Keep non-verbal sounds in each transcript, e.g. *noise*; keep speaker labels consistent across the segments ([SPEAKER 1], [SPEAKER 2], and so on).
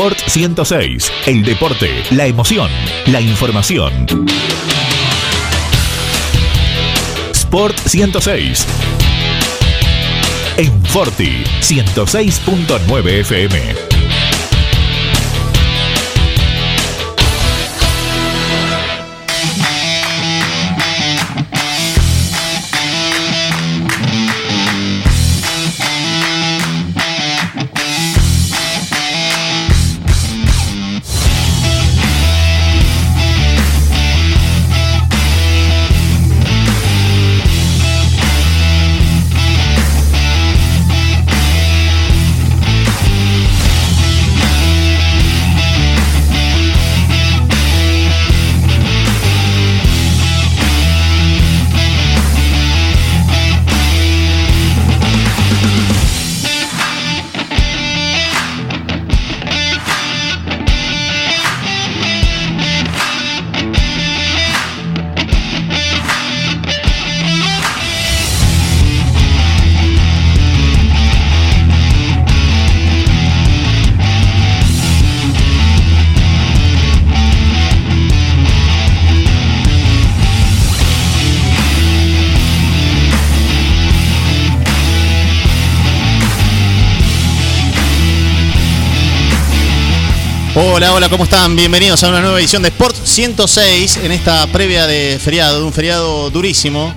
[SPEAKER 1] Sport 106. El deporte, la emoción, la información. Sport 106. En Forti 106.9 FM.
[SPEAKER 2] Hola, ¿cómo están? Bienvenidos a una nueva edición de Sport 106 en esta previa de feriado, de un feriado durísimo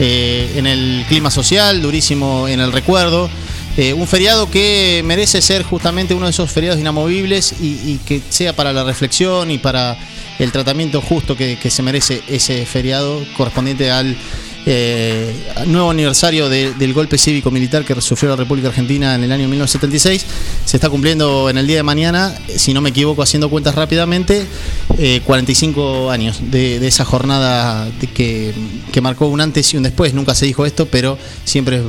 [SPEAKER 2] eh, en el clima social, durísimo en el recuerdo. Eh, un feriado que merece ser justamente uno de esos feriados inamovibles y, que sea para la reflexión y para el tratamiento justo que se merece ese feriado correspondiente al eh, nuevo aniversario del golpe cívico-militar que sufrió la República Argentina en el año 1976. Se está cumpliendo en el día de mañana, si no me equivoco, haciendo cuentas rápidamente, 45 eh, años de, esa jornada que, marcó un antes y un después. Nunca se dijo esto, pero siempre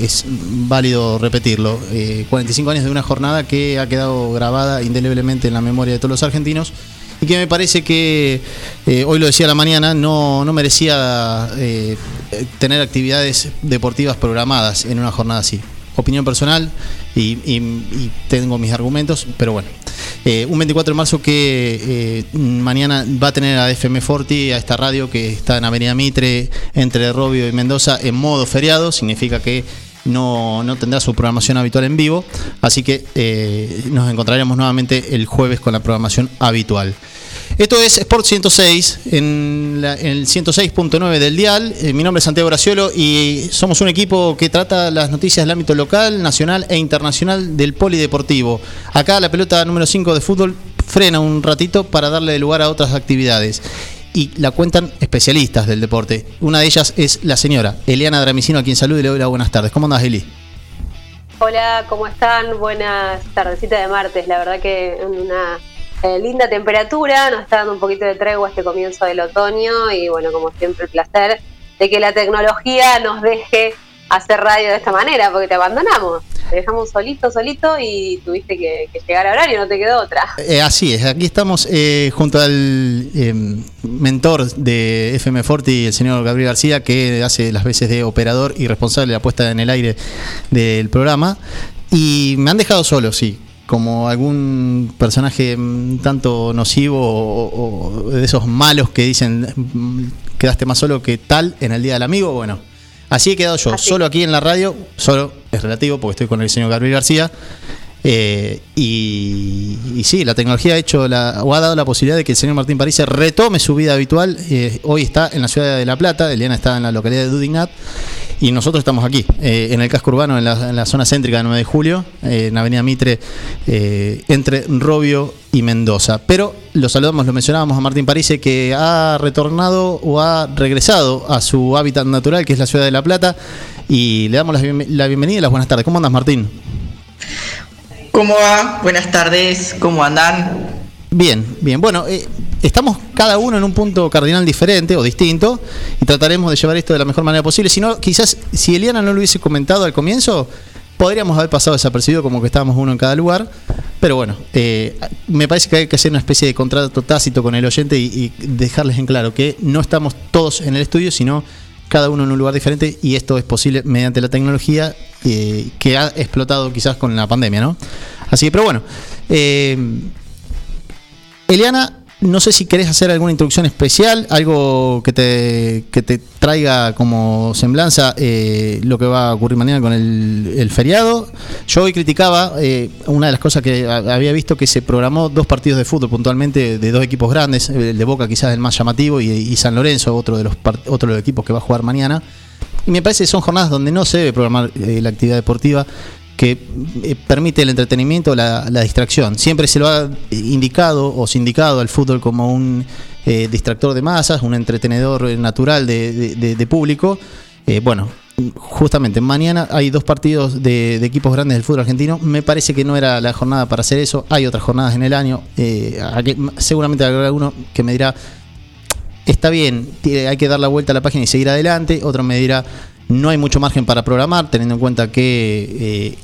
[SPEAKER 2] es, válido repetirlo. 45 eh, años de una jornada que ha quedado grabada indeleblemente en la memoria de todos los argentinos y que me parece que, eh, hoy lo decía la mañana, no, no merecía eh, tener actividades deportivas programadas en una jornada así. Opinión personal y, tengo mis argumentos, pero bueno. Eh, un 24 de marzo que mañana va a tener a FM Forti, a esta radio que está en Avenida Mitre, entre Robio y Mendoza, en modo feriado, significa que no, no tendrá su programación habitual en vivo, así que eh, nos encontraremos nuevamente el jueves con la programación habitual. Esto es Sport 106, en, el 106.9 del dial. Eh, mi nombre es Santiago Graciolo y somos un equipo que trata las noticias del ámbito local, nacional e internacional del polideportivo. Acá la pelota número 5 de fútbol frena un ratito para darle lugar a otras actividades y la cuentan especialistas del deporte. Una de ellas es la señora Eliana Dramicino, a quien saludo y le doy las buenas tardes. ¿Cómo andas, Eli?
[SPEAKER 3] Hola, ¿cómo están? Buenas tardecitas de martes. La verdad que una eh, linda temperatura, nos está dando un poquito de tregua este comienzo del otoño y bueno, como siempre el placer de que la tecnología nos deje hacer radio de esta manera, porque te abandonamos. Te dejamos solito, solito y tuviste que, llegar a horario, no te quedó otra.
[SPEAKER 2] Eh, así es, aquí estamos eh, junto al eh, mentor de FM Forti, el señor Gabriel García, que hace las veces de operador y responsable de la puesta en el aire del programa. Y me han dejado solo, sí, como algún personaje mm, tanto nocivo o, de esos malos que dicen mm, quedaste más solo que tal en el Día del Amigo. Bueno, Así he quedado yo, solo aquí en la radio, solo es relativo porque estoy con el señor Gabriel García. Eh, y, sí, la tecnología ha hecho la, o ha dado la posibilidad de que el señor Martín París retome su vida habitual. Eh, hoy está en la ciudad de La Plata, Eliana está en la localidad de Dudignat y nosotros estamos aquí, eh, en el casco urbano, en la, zona céntrica de 9 de julio, en Avenida Mitre, entre Robio y Mendoza. Pero lo saludamos, lo mencionábamos a Martín Parise, que ha retornado o ha regresado a su hábitat natural, que es la ciudad de La Plata, y le damos la, la bienvenida y las buenas tardes. ¿Cómo andas, Martín?
[SPEAKER 4] ¿Cómo va? Buenas tardes, ¿cómo andan?
[SPEAKER 2] Bien, bien. Bueno, eh, estamos cada uno en un punto cardinal diferente o distinto y trataremos de llevar esto de la mejor manera posible. Si no, quizás si Eliana no lo hubiese comentado al comienzo, podríamos haber pasado desapercibido como que estábamos uno en cada lugar. Pero bueno, eh, me parece que hay que hacer una especie de contrato tácito con el oyente y dejarles en claro que no estamos todos en el estudio, sino cada uno en un lugar diferente y esto es posible mediante la tecnología eh, que ha explotado quizás con la pandemia, ¿no? Así que, pero bueno. Eh, Eliana, no sé si querés hacer alguna introducción especial, algo que te, que te traiga como semblanza eh, lo que va a ocurrir mañana con el, feriado. Yo hoy criticaba eh, una de las cosas que había visto que se programó dos partidos de fútbol puntualmente de dos equipos grandes, el de Boca quizás el más llamativo y, San Lorenzo, otro de, los otro de los equipos que va a jugar mañana. Y me parece que son jornadas donde no se debe programar eh, la actividad deportiva que eh, permite el entretenimiento, la, distracción. Siempre se lo ha indicado o sindicado al fútbol como un eh, distractor de masas, un entretenedor natural de, público. Eh, bueno, justamente mañana hay dos partidos de, equipos grandes del fútbol argentino. Me parece que no era la jornada para hacer eso. Hay otras jornadas en el año. seguramente habrá alguno que me dirá, está bien, hay que dar la vuelta a la página y seguir adelante. Otro me dirá, no hay mucho margen para programar, teniendo en cuenta que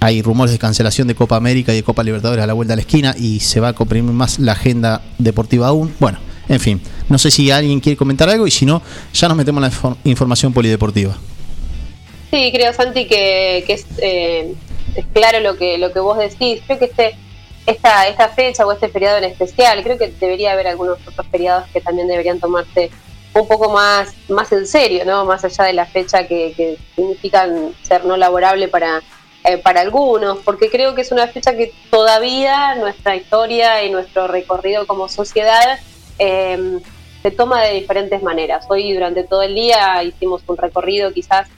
[SPEAKER 2] hay rumores de cancelación de Copa América y de Copa Libertadores a la vuelta de la esquina y se va a comprimir más la agenda deportiva aún. Bueno, en fin, no sé si alguien quiere comentar algo y si no, ya nos metemos en la información polideportiva.
[SPEAKER 3] Sí, creo, Santi, que, eh, es, claro lo que, lo que vos decís. Creo que este, esta, esta fecha o este feriado en especial, creo que debería haber algunos otros feriados que también deberían tomarse un poco más, más en serio, ¿no? Más allá de la fecha que significan ser no laborable para eh, para algunos, porque creo que es una fecha que todavía nuestra historia y nuestro recorrido como sociedad em, se toma de diferentes maneras. Hoy durante todo el día hicimos un recorrido quizás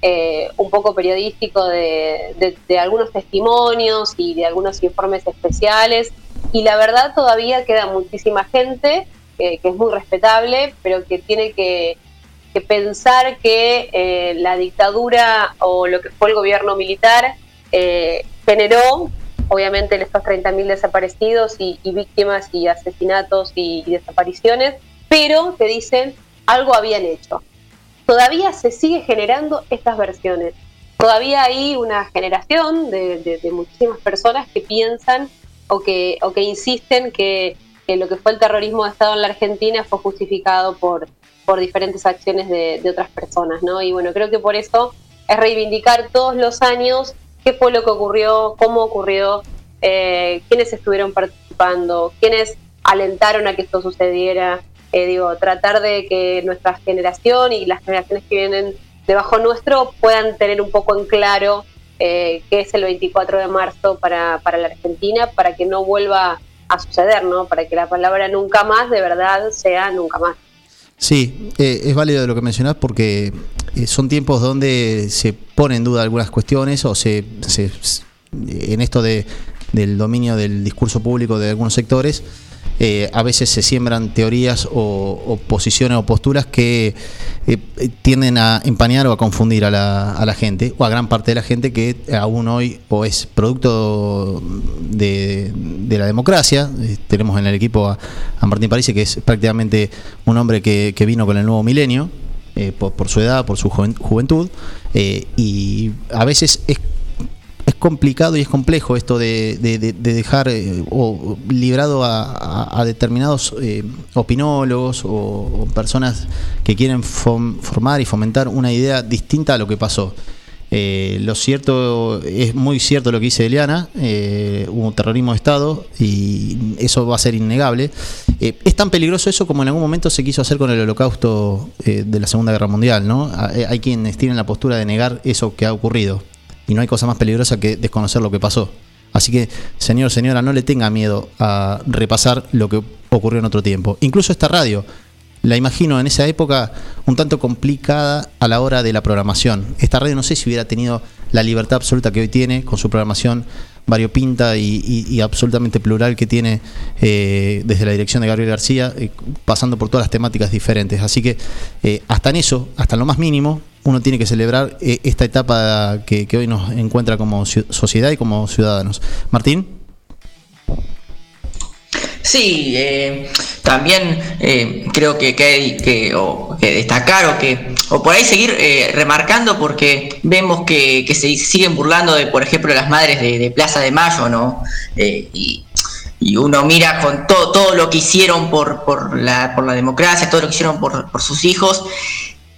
[SPEAKER 3] eh, un poco periodístico de, algunos testimonios y de algunos informes especiales y la verdad todavía queda muchísima gente que es muy respetable, pero que tiene que pensar que eh, la dictadura o lo que fue el gobierno militar eh, generó, obviamente, estos 30.000 desaparecidos y, víctimas y asesinatos y, desapariciones, pero te dicen algo habían hecho. Todavía se sigue generando estas versiones. Todavía hay una generación de, muchísimas personas que piensan o que, o que insisten que, que lo que fue el terrorismo de Estado en la Argentina fue justificado por, por diferentes acciones de, otras personas, ¿no? Y bueno, creo que por eso es reivindicar todos los años qué fue lo que ocurrió, cómo ocurrió, eh, quiénes estuvieron participando, quiénes alentaron a que esto sucediera. Eh, digo, tratar de que nuestra generación y las generaciones que vienen debajo nuestro puedan tener un poco en claro eh, qué es el 24 de marzo para, para la Argentina, para que no vuelva a suceder, ¿no? Para que la palabra nunca más de verdad sea nunca más.
[SPEAKER 2] Sí, eh, es válido lo que mencionás porque eh, son tiempos donde se ponen en duda algunas cuestiones o se, en esto de, del dominio del discurso público de algunos sectores eh, a veces se siembran teorías o, posiciones o posturas que eh, tienden a empañar o a confundir a la, gente o a gran parte de la gente que aún hoy o es producto de, la democracia. Eh, tenemos en el equipo a, Martín París, que es prácticamente un hombre que, vino con el nuevo milenio. por, por, su edad, por su juventud, y a veces es es complicado y es complejo esto de, dejar eh, o librado a, determinados eh, opinólogos o, personas que quieren formar y fomentar una idea distinta a lo que pasó. Eh, lo cierto es muy cierto lo que dice Eliana, hubo un terrorismo de Estado y eso va a ser innegable. es tan peligroso eso como en algún momento se quiso hacer con el holocausto de la Segunda Guerra Mundial, ¿no? Hay quienes tienen la postura de negar eso que ha ocurrido y no hay cosa más peligrosa que desconocer lo que pasó. Así que, señor, señora, no le tenga miedo a repasar lo que ocurrió en otro tiempo. Incluso esta radio, la imagino en esa época un tanto complicada a la hora de la programación. Esta radio no sé si hubiera tenido la libertad absoluta que hoy tiene con su programación variopinta y, absolutamente plural que tiene eh, desde la dirección de Gabriel García, eh, pasando por todas las temáticas diferentes. Así que eh, hasta en eso, hasta en lo más mínimo, uno tiene que celebrar esta etapa que, hoy nos encuentra como sociedad y como ciudadanos. Martín.
[SPEAKER 4] Sí, también creo que, hay que, destacar o que o por ahí seguir remarcando porque vemos que, se siguen burlando de, por ejemplo, las madres de, Plaza de Mayo, ¿no? y, uno mira con todo, todo lo que hicieron por, por, la, por la democracia, todo lo que hicieron por, por sus hijos,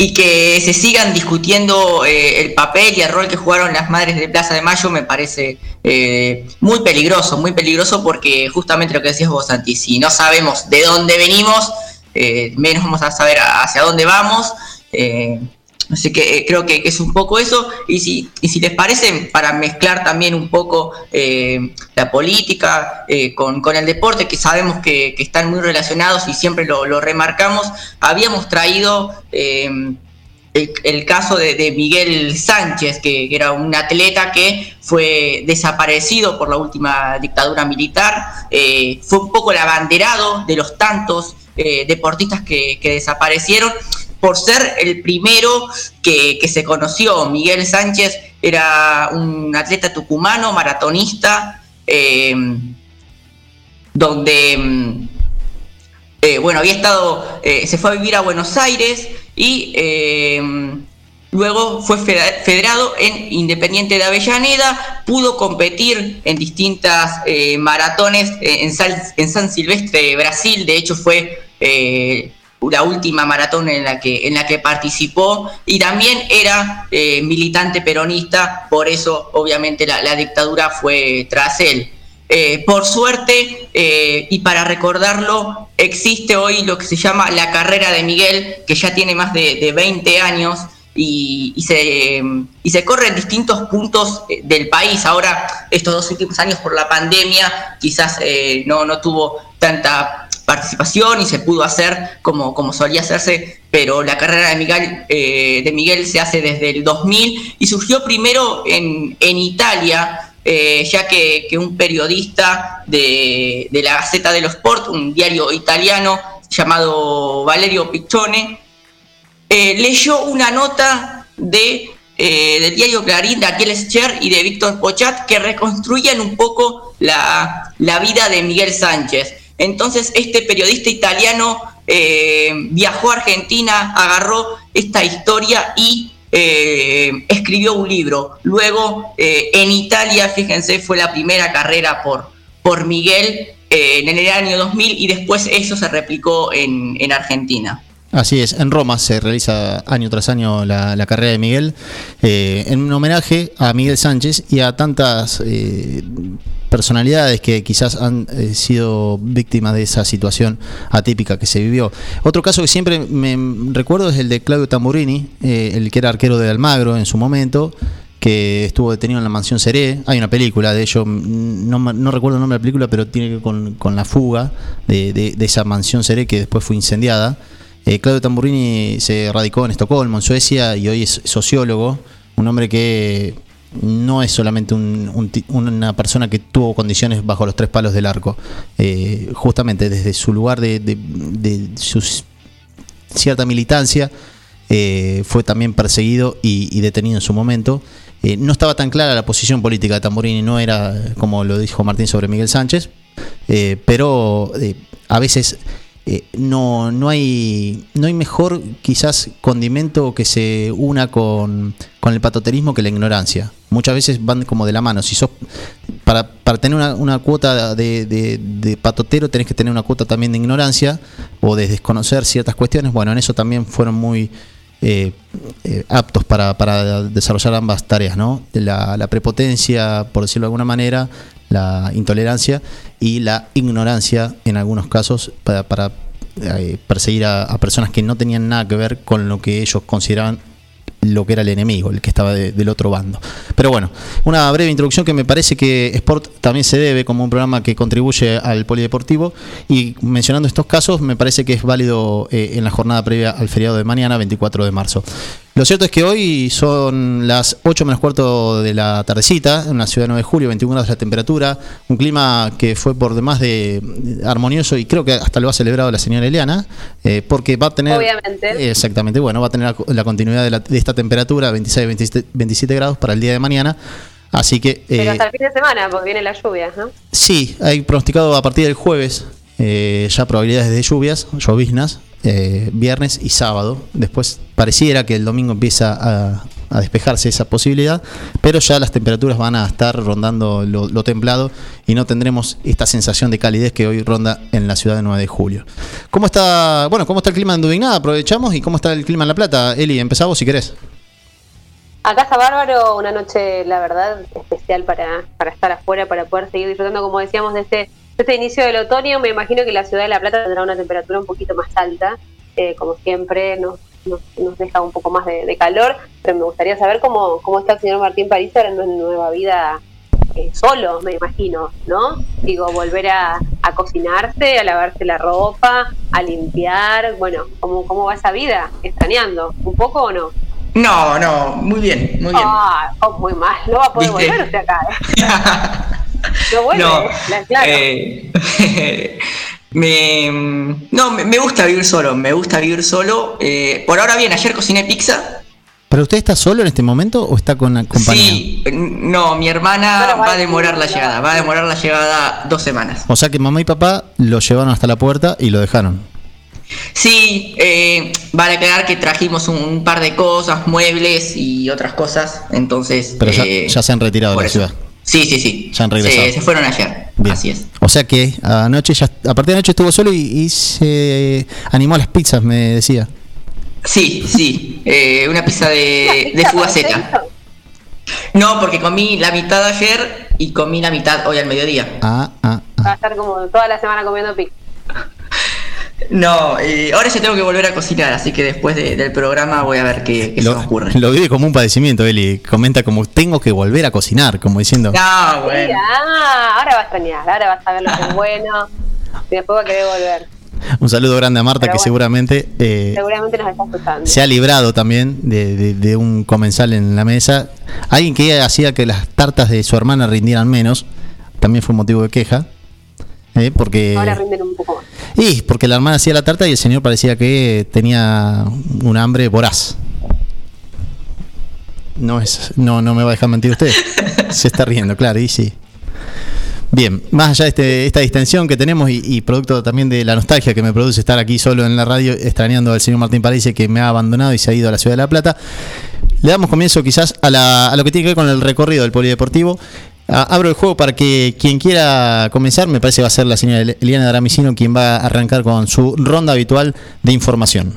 [SPEAKER 4] y que se sigan discutiendo eh, el papel y el rol que jugaron las madres de Plaza de Mayo me parece eh, muy peligroso, muy peligroso porque justamente lo que decías vos, Santi, si no sabemos de dónde venimos, eh, menos vamos a saber hacia dónde vamos. Así que creo que, es un poco eso. Y si, y si les parece, para mezclar también un poco la política con, el deporte, que sabemos que, están muy relacionados y siempre lo, lo remarcamos, habíamos traído el, caso de, Miguel Sánchez, que, era un atleta que fue desaparecido por la última dictadura militar, eh, fue un poco el abanderado de los tantos eh, deportistas que, desaparecieron por ser el primero que, se conoció. Miguel Sánchez era un atleta tucumano, maratonista, eh, donde, bueno, había estado, se fue a vivir a Buenos Aires, y eh, luego fue federado en Independiente de Avellaneda, pudo competir en distintas eh, maratones eh, en, en, San Silvestre, Brasil, de hecho fue la última maratón en la que, en la que participó y también era militante peronista, por eso obviamente la dictadura fue tras él. Eh, por suerte, eh, y para recordarlo, existe hoy lo que se llama la carrera de Miguel, que ya tiene más de, 20 años y, se, y, se, corre en distintos puntos eh, del país. Ahora, estos dos últimos años por la pandemia, quizás no, no tuvo tanta participación y se pudo hacer como, como solía hacerse, pero la carrera de Miguel, de Miguel se hace desde el 2000 y surgió primero en, en Italia, eh, ya que, un periodista de, la Gaceta dello Sport, un diario italiano llamado Valerio Piccione, eh, leyó una nota de, eh, del diario Clarín de Aquel Scher y de Víctor Pochat que reconstruían un poco la, la, vida de Miguel Sánchez. Entonces este periodista italiano viajó a Argentina, agarró esta historia y eh, escribió un libro. Luego, eh, en Italia, fíjense, fue la primera carrera por, por Miguel eh, en el año 2000 y después eso se replicó en, en Argentina.
[SPEAKER 2] Así es, en Roma se realiza año tras año la, carrera de Miguel eh, en un homenaje a Miguel Sánchez y a tantas eh, personalidades que quizás han eh, sido víctimas de esa situación atípica que se vivió. Otro caso que siempre me recuerdo es el de Claudio Tamburini, el que era arquero de Almagro en su momento, que estuvo detenido en la mansión Seré. Hay una película de ello, no, recuerdo el nombre de la película, pero tiene que ver con, con la fuga de, de esa mansión Seré que después fue incendiada. Eh, Claudio Tamburini se radicó en Estocolmo, en Suecia, y hoy es sociólogo, un hombre que no es solamente una persona que tuvo condiciones bajo los tres palos del arco. Eh, justamente desde su lugar de, su cierta militancia, eh, fue también perseguido y, detenido en su momento. no estaba tan clara la posición política de Tamburini, no era como lo dijo Martín sobre Miguel Sánchez, pero a veces eh, no, no, hay, no hay mejor quizás condimento que se una con, el patoterismo que la ignorancia. Muchas veces van como de la mano. Si sos, para, para tener una, cuota de, patotero tenés que tener una cuota también de ignorancia o de desconocer ciertas cuestiones. Bueno, en eso también fueron muy eh, eh, aptos para, para, desarrollar ambas tareas, ¿no? La, la prepotencia, por decirlo de alguna manera, la intolerancia y la ignorancia en algunos casos para, eh, perseguir a, personas que no tenían nada que ver con lo que ellos consideraban lo que era el enemigo, el que estaba del otro bando. Pero bueno, una breve introducción que me parece que Sport también se debe como un programa que contribuye al polideportivo y mencionando estos casos me parece que es válido eh, en la jornada previa al feriado de mañana, 24 de marzo. Lo cierto es que hoy son las 8 menos cuarto de la tardecita, en la ciudad de 9 de julio, 21 grados la temperatura, un clima que fue por demás de armonioso y creo que hasta lo ha celebrado la señora Eliana, eh, porque va a tener...
[SPEAKER 3] Obviamente.
[SPEAKER 2] Exactamente, bueno, va a tener la, continuidad de, esta temperatura, 26, 27, grados para el día de mañana. Así que.
[SPEAKER 3] Pero hasta el fin de semana, porque viene la lluvia, ¿no?
[SPEAKER 2] Sí, hay pronosticado a partir del jueves eh, ya probabilidades de lluvias, lloviznas, eh, viernes y sábado. Después pareciera que el domingo empieza a, a despejarse esa posibilidad, pero ya las temperaturas van a estar rondando lo, templado y no tendremos esta sensación de calidez que hoy ronda en la ciudad de 9 de julio. ¿Cómo está, bueno, cómo está el clima en Dubignada? Aprovechamos y cómo está el clima en La Plata. Eli, empezamos si querés.
[SPEAKER 3] Acá está bárbaro, una noche, la verdad, especial para, para estar afuera, para poder seguir disfrutando, como decíamos, de este, este inicio del otoño. Me imagino que la ciudad de La Plata tendrá una temperatura un poquito más alta, eh, como siempre nos, nos, deja un poco más de, calor, pero me gustaría saber cómo, cómo está el señor Martín París ahora en nueva vida eh, solo, me imagino, ¿no? Digo, volver a, a, cocinarse, a lavarse la ropa, a limpiar, bueno, ¿cómo, ¿cómo va esa vida? ¿Extrañando? ¿Un poco o no?
[SPEAKER 4] No, no, muy bien, muy bien.
[SPEAKER 3] Ah, oh, muy mal, no va a poder volver usted acá. *laughs* *laughs* ¿eh? no vuelve, claro.
[SPEAKER 4] Eh, me, no, me, gusta vivir solo, me gusta vivir solo. Eh, por ahora bien, ayer cociné pizza.
[SPEAKER 2] ¿Pero usted está solo en este momento o está con compañía?
[SPEAKER 4] Sí, no, mi hermana va a demorar la llegada, va a demorar la llegada dos semanas.
[SPEAKER 2] O sea que mamá y papá lo llevaron hasta la puerta y lo dejaron.
[SPEAKER 4] Sí, eh, vale aclarar que trajimos un, par de cosas, muebles y otras cosas, entonces...
[SPEAKER 2] Pero ya, eh, se han retirado de la ciudad.
[SPEAKER 4] Sí, sí, sí.
[SPEAKER 2] Ya han regresado.
[SPEAKER 4] Se, fueron ayer. Así es.
[SPEAKER 2] O sea que anoche ya, a partir de anoche estuvo solo y, se animó a las pizzas, me decía.
[SPEAKER 4] Sí, sí. Eh, una pizza de, de fugaceta. No, porque comí la mitad ayer y comí la mitad hoy al mediodía.
[SPEAKER 3] Ah, ah, ah. Va a estar como toda la semana comiendo pizza.
[SPEAKER 4] No, ahora ya tengo que volver a cocinar, así que después del programa voy a ver qué, se me ocurre.
[SPEAKER 2] Lo vive como un padecimiento, Eli. Comenta como tengo que volver a cocinar, como diciendo.
[SPEAKER 3] No, bueno. Ah, ahora va a extrañar, ahora va a saber lo que es *laughs* bueno y después va a querer volver.
[SPEAKER 2] Un saludo grande a Marta que seguramente,
[SPEAKER 3] eh, seguramente nos está escuchando.
[SPEAKER 2] se ha librado también de, de, un comensal en la mesa. Alguien que hacía que las tartas de su hermana rindieran menos, también fue motivo de queja. Eh, porque,
[SPEAKER 3] Ahora rinden un poco más.
[SPEAKER 2] Y porque la hermana hacía la tarta y el señor parecía que tenía un hambre voraz. No es, no, no me va a dejar mentir usted. *laughs* Se está riendo, claro, y sí. Bien, más allá de este, esta distensión que tenemos y, producto también de la nostalgia que me produce estar aquí solo en la radio, extrañando al señor Martín París que me ha abandonado y se ha ido a la ciudad de La Plata, le damos comienzo quizás a, a lo que tiene que ver con el recorrido del polideportivo. Ah, abro el juego para que quien quiera comenzar, me parece va a ser la señora Eliana Dramicino quien va a arrancar con su ronda habitual de información.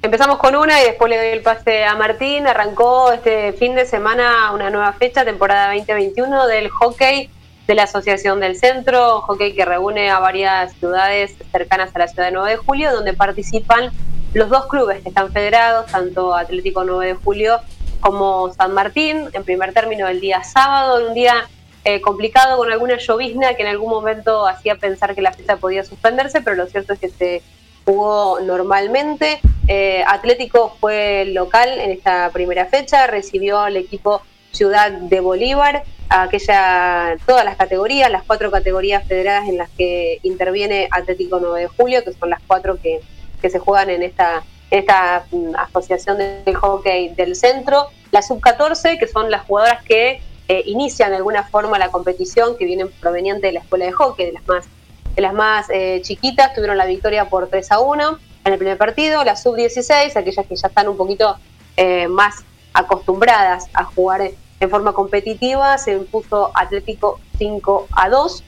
[SPEAKER 3] Empezamos con una y después le doy el pase a Martín. Arrancó este fin de semana una nueva fecha, temporada 2021 del hockey de la Asociación del Centro, hockey que reúne a varias ciudades cercanas a la ciudad de 9 de julio, donde participan los dos clubes que están federados, tanto Atlético 9 de julio como San Martín, en primer término el día sábado, un día eh, complicado con alguna llovizna que en algún momento hacía pensar que la fiesta podía suspenderse, pero lo cierto es que se jugó normalmente. Eh, Atlético fue local en esta primera fecha, recibió al equipo Ciudad de Bolívar, aquella, todas las categorías, las cuatro categorías federadas en las que interviene Atlético 9 de Julio, que son las cuatro que, que se juegan en esta esta mm, asociación del hockey del centro, la sub-14, que son las jugadoras que eh, inician de alguna forma la competición, que vienen provenientes de la escuela de hockey, de las más, de las más eh, chiquitas, tuvieron la victoria por 3 a 1 en el primer partido, la sub-16, aquellas que ya están un poquito eh, más acostumbradas a jugar en forma competitiva, se impuso Atlético 5 a 2.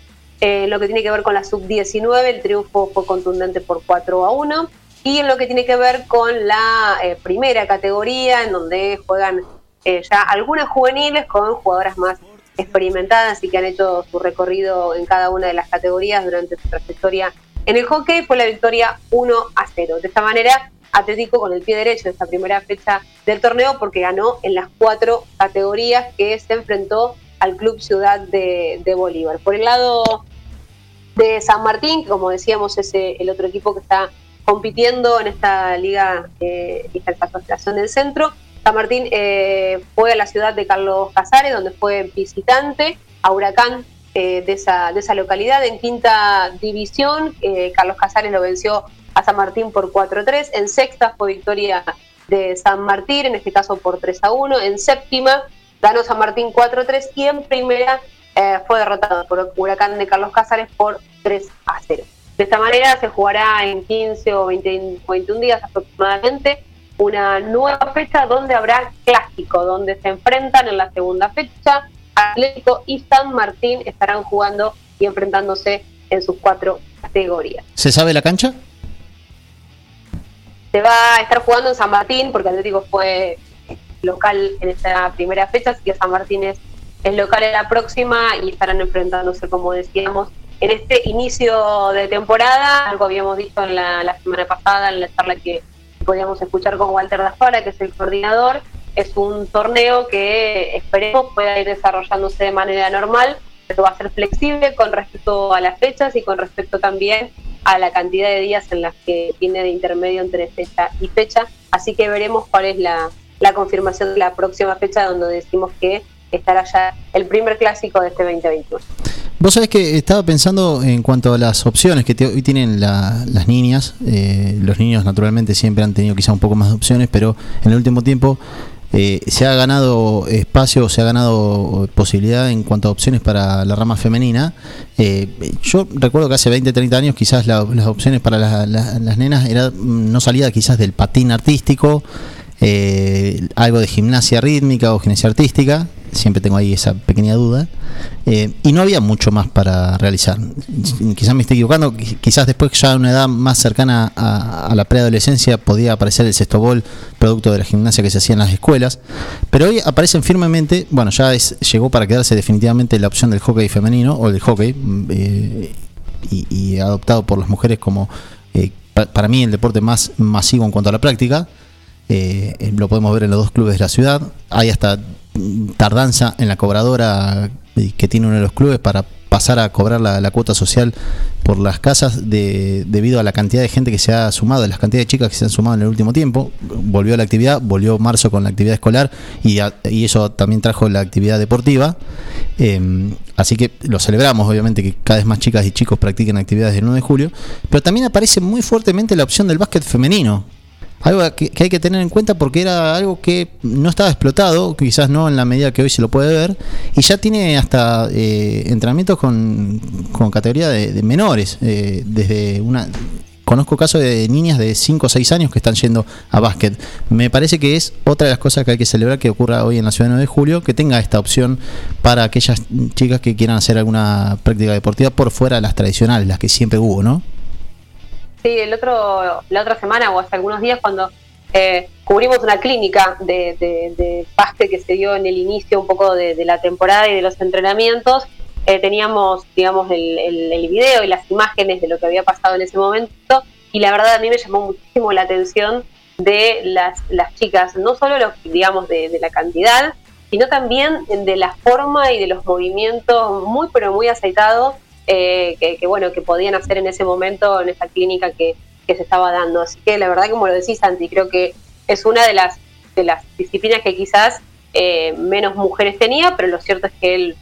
[SPEAKER 3] lo que tiene que ver con la sub-19, el triunfo fue contundente por 4 a 1 y en lo que tiene que ver con la eh, primera categoría, en donde juegan eh, ya algunas juveniles con jugadoras más experimentadas y que han hecho su recorrido en cada una de las categorías durante su trayectoria en el hockey, fue la victoria 1 a 0. De esta manera, Atlético con el pie derecho de esta primera fecha del torneo porque ganó en las cuatro categorías que se enfrentó al Club Ciudad de, de Bolívar. Por el lado de San Martín, que como decíamos es el otro equipo que está compitiendo en esta liga, eh, esta asociación del centro. San Martín eh, fue a la ciudad de Carlos Casares, donde fue visitante a Huracán eh, de, esa, de esa localidad en quinta división. Eh, Carlos Casares lo venció a San Martín por 4-3. En sexta fue victoria de San Martín, en este caso por 3 1. En séptima ganó San Martín 4-3 y en primera fue derrotado por Huracán de Carlos Casares por 3 0. De esta manera se jugará en 15 o 20, 21 días aproximadamente una nueva fecha donde habrá clásico, donde se enfrentan en la segunda fecha. Atlético y San Martín estarán jugando y enfrentándose en sus cuatro categorías.
[SPEAKER 2] ¿Se sabe la cancha?
[SPEAKER 3] Se va a estar jugando en San Martín porque Atlético fue local en esta primera fecha, así que San Martín es el local en la próxima y estarán enfrentándose, como decíamos, en este inicio de temporada. Algo habíamos dicho en la, semana pasada, en la charla que podíamos escuchar con Walter Dafara, que es el coordinador. Es un torneo que esperemos pueda ir desarrollándose de manera normal, pero va a ser flexible con respecto a las fechas y con respecto también a la cantidad de días en las que tiene de intermedio entre fecha y fecha. Así que veremos cuál es la, la confirmación de la próxima fecha donde decimos que estará ya el primer clásico de este 2021.
[SPEAKER 2] Vos sabés que estaba pensando en cuanto a las opciones que hoy tienen las niñas. Eh, los niños naturalmente siempre han tenido quizá un poco más de opciones, pero en el último tiempo eh, se ha ganado espacio, se ha ganado posibilidad en cuanto a opciones para la rama femenina. Eh, yo recuerdo que hace 20, 30 años quizás las opciones para las nenas era, mm, no salía quizás del patín artístico, eh, algo de gimnasia rítmica o gimnasia artística, siempre tengo ahí esa pequeña duda, eh, y no había mucho más para realizar. Quizás me estoy equivocando, quizás después ya a una edad más cercana a, la preadolescencia podía aparecer el sexto producto de la gimnasia que se hacía en las escuelas, pero hoy aparecen firmemente, bueno, ya es, llegó para quedarse definitivamente la opción del hockey femenino o del hockey, eh, y, adoptado por las mujeres como... para mí el deporte más masivo en cuanto a la práctica, eh, lo podemos ver en los dos clubes de la ciudad. Hay hasta tardanza en la cobradora eh, que tiene uno de los clubes para pasar a cobrar la, cuota social por las casas de, debido a la cantidad de gente que se ha sumado, las cantidades de chicas que se han sumado en el último tiempo. Volvió la actividad, volvió marzo con la actividad escolar y, eso también trajo la actividad deportiva. Eh, así que lo celebramos, obviamente, que cada vez más chicas y chicos practiquen actividades del 9 de julio. Pero también aparece muy fuertemente la opción del básquet femenino algo que, hay que tener en cuenta porque era algo que no estaba explotado, quizás no en la medida que hoy se lo puede ver, y ya tiene hasta eh, entrenamientos con, categoría de, menores, eh, desde una... Conozco casos de niñas de 5 o 6 años que están yendo a básquet. Me parece que es otra de las cosas que hay que celebrar que ocurra hoy en la ciudad de 9 de julio, que tenga esta opción para aquellas chicas que quieran hacer alguna práctica deportiva por fuera de las tradicionales, las que siempre hubo, ¿no?
[SPEAKER 3] Sí, el otro, la otra semana o hace algunos días cuando eh, cubrimos una clínica de, de, que se dio en el inicio un poco de, la temporada y de los entrenamientos, eh, teníamos, digamos, el, el, video y las imágenes de lo que había pasado en ese momento y la verdad a mí me llamó muchísimo la atención de las, las chicas, no solo los, digamos, de la cantidad, sino también de la forma y de los movimientos muy, pero muy aceitados eh, que, bueno, que podían hacer en ese momento en esa clínica que, se estaba dando. Así que la verdad, como lo decís, Santi, creo que es una de las, de las disciplinas que quizás eh, menos mujeres tenía, pero lo cierto es que el,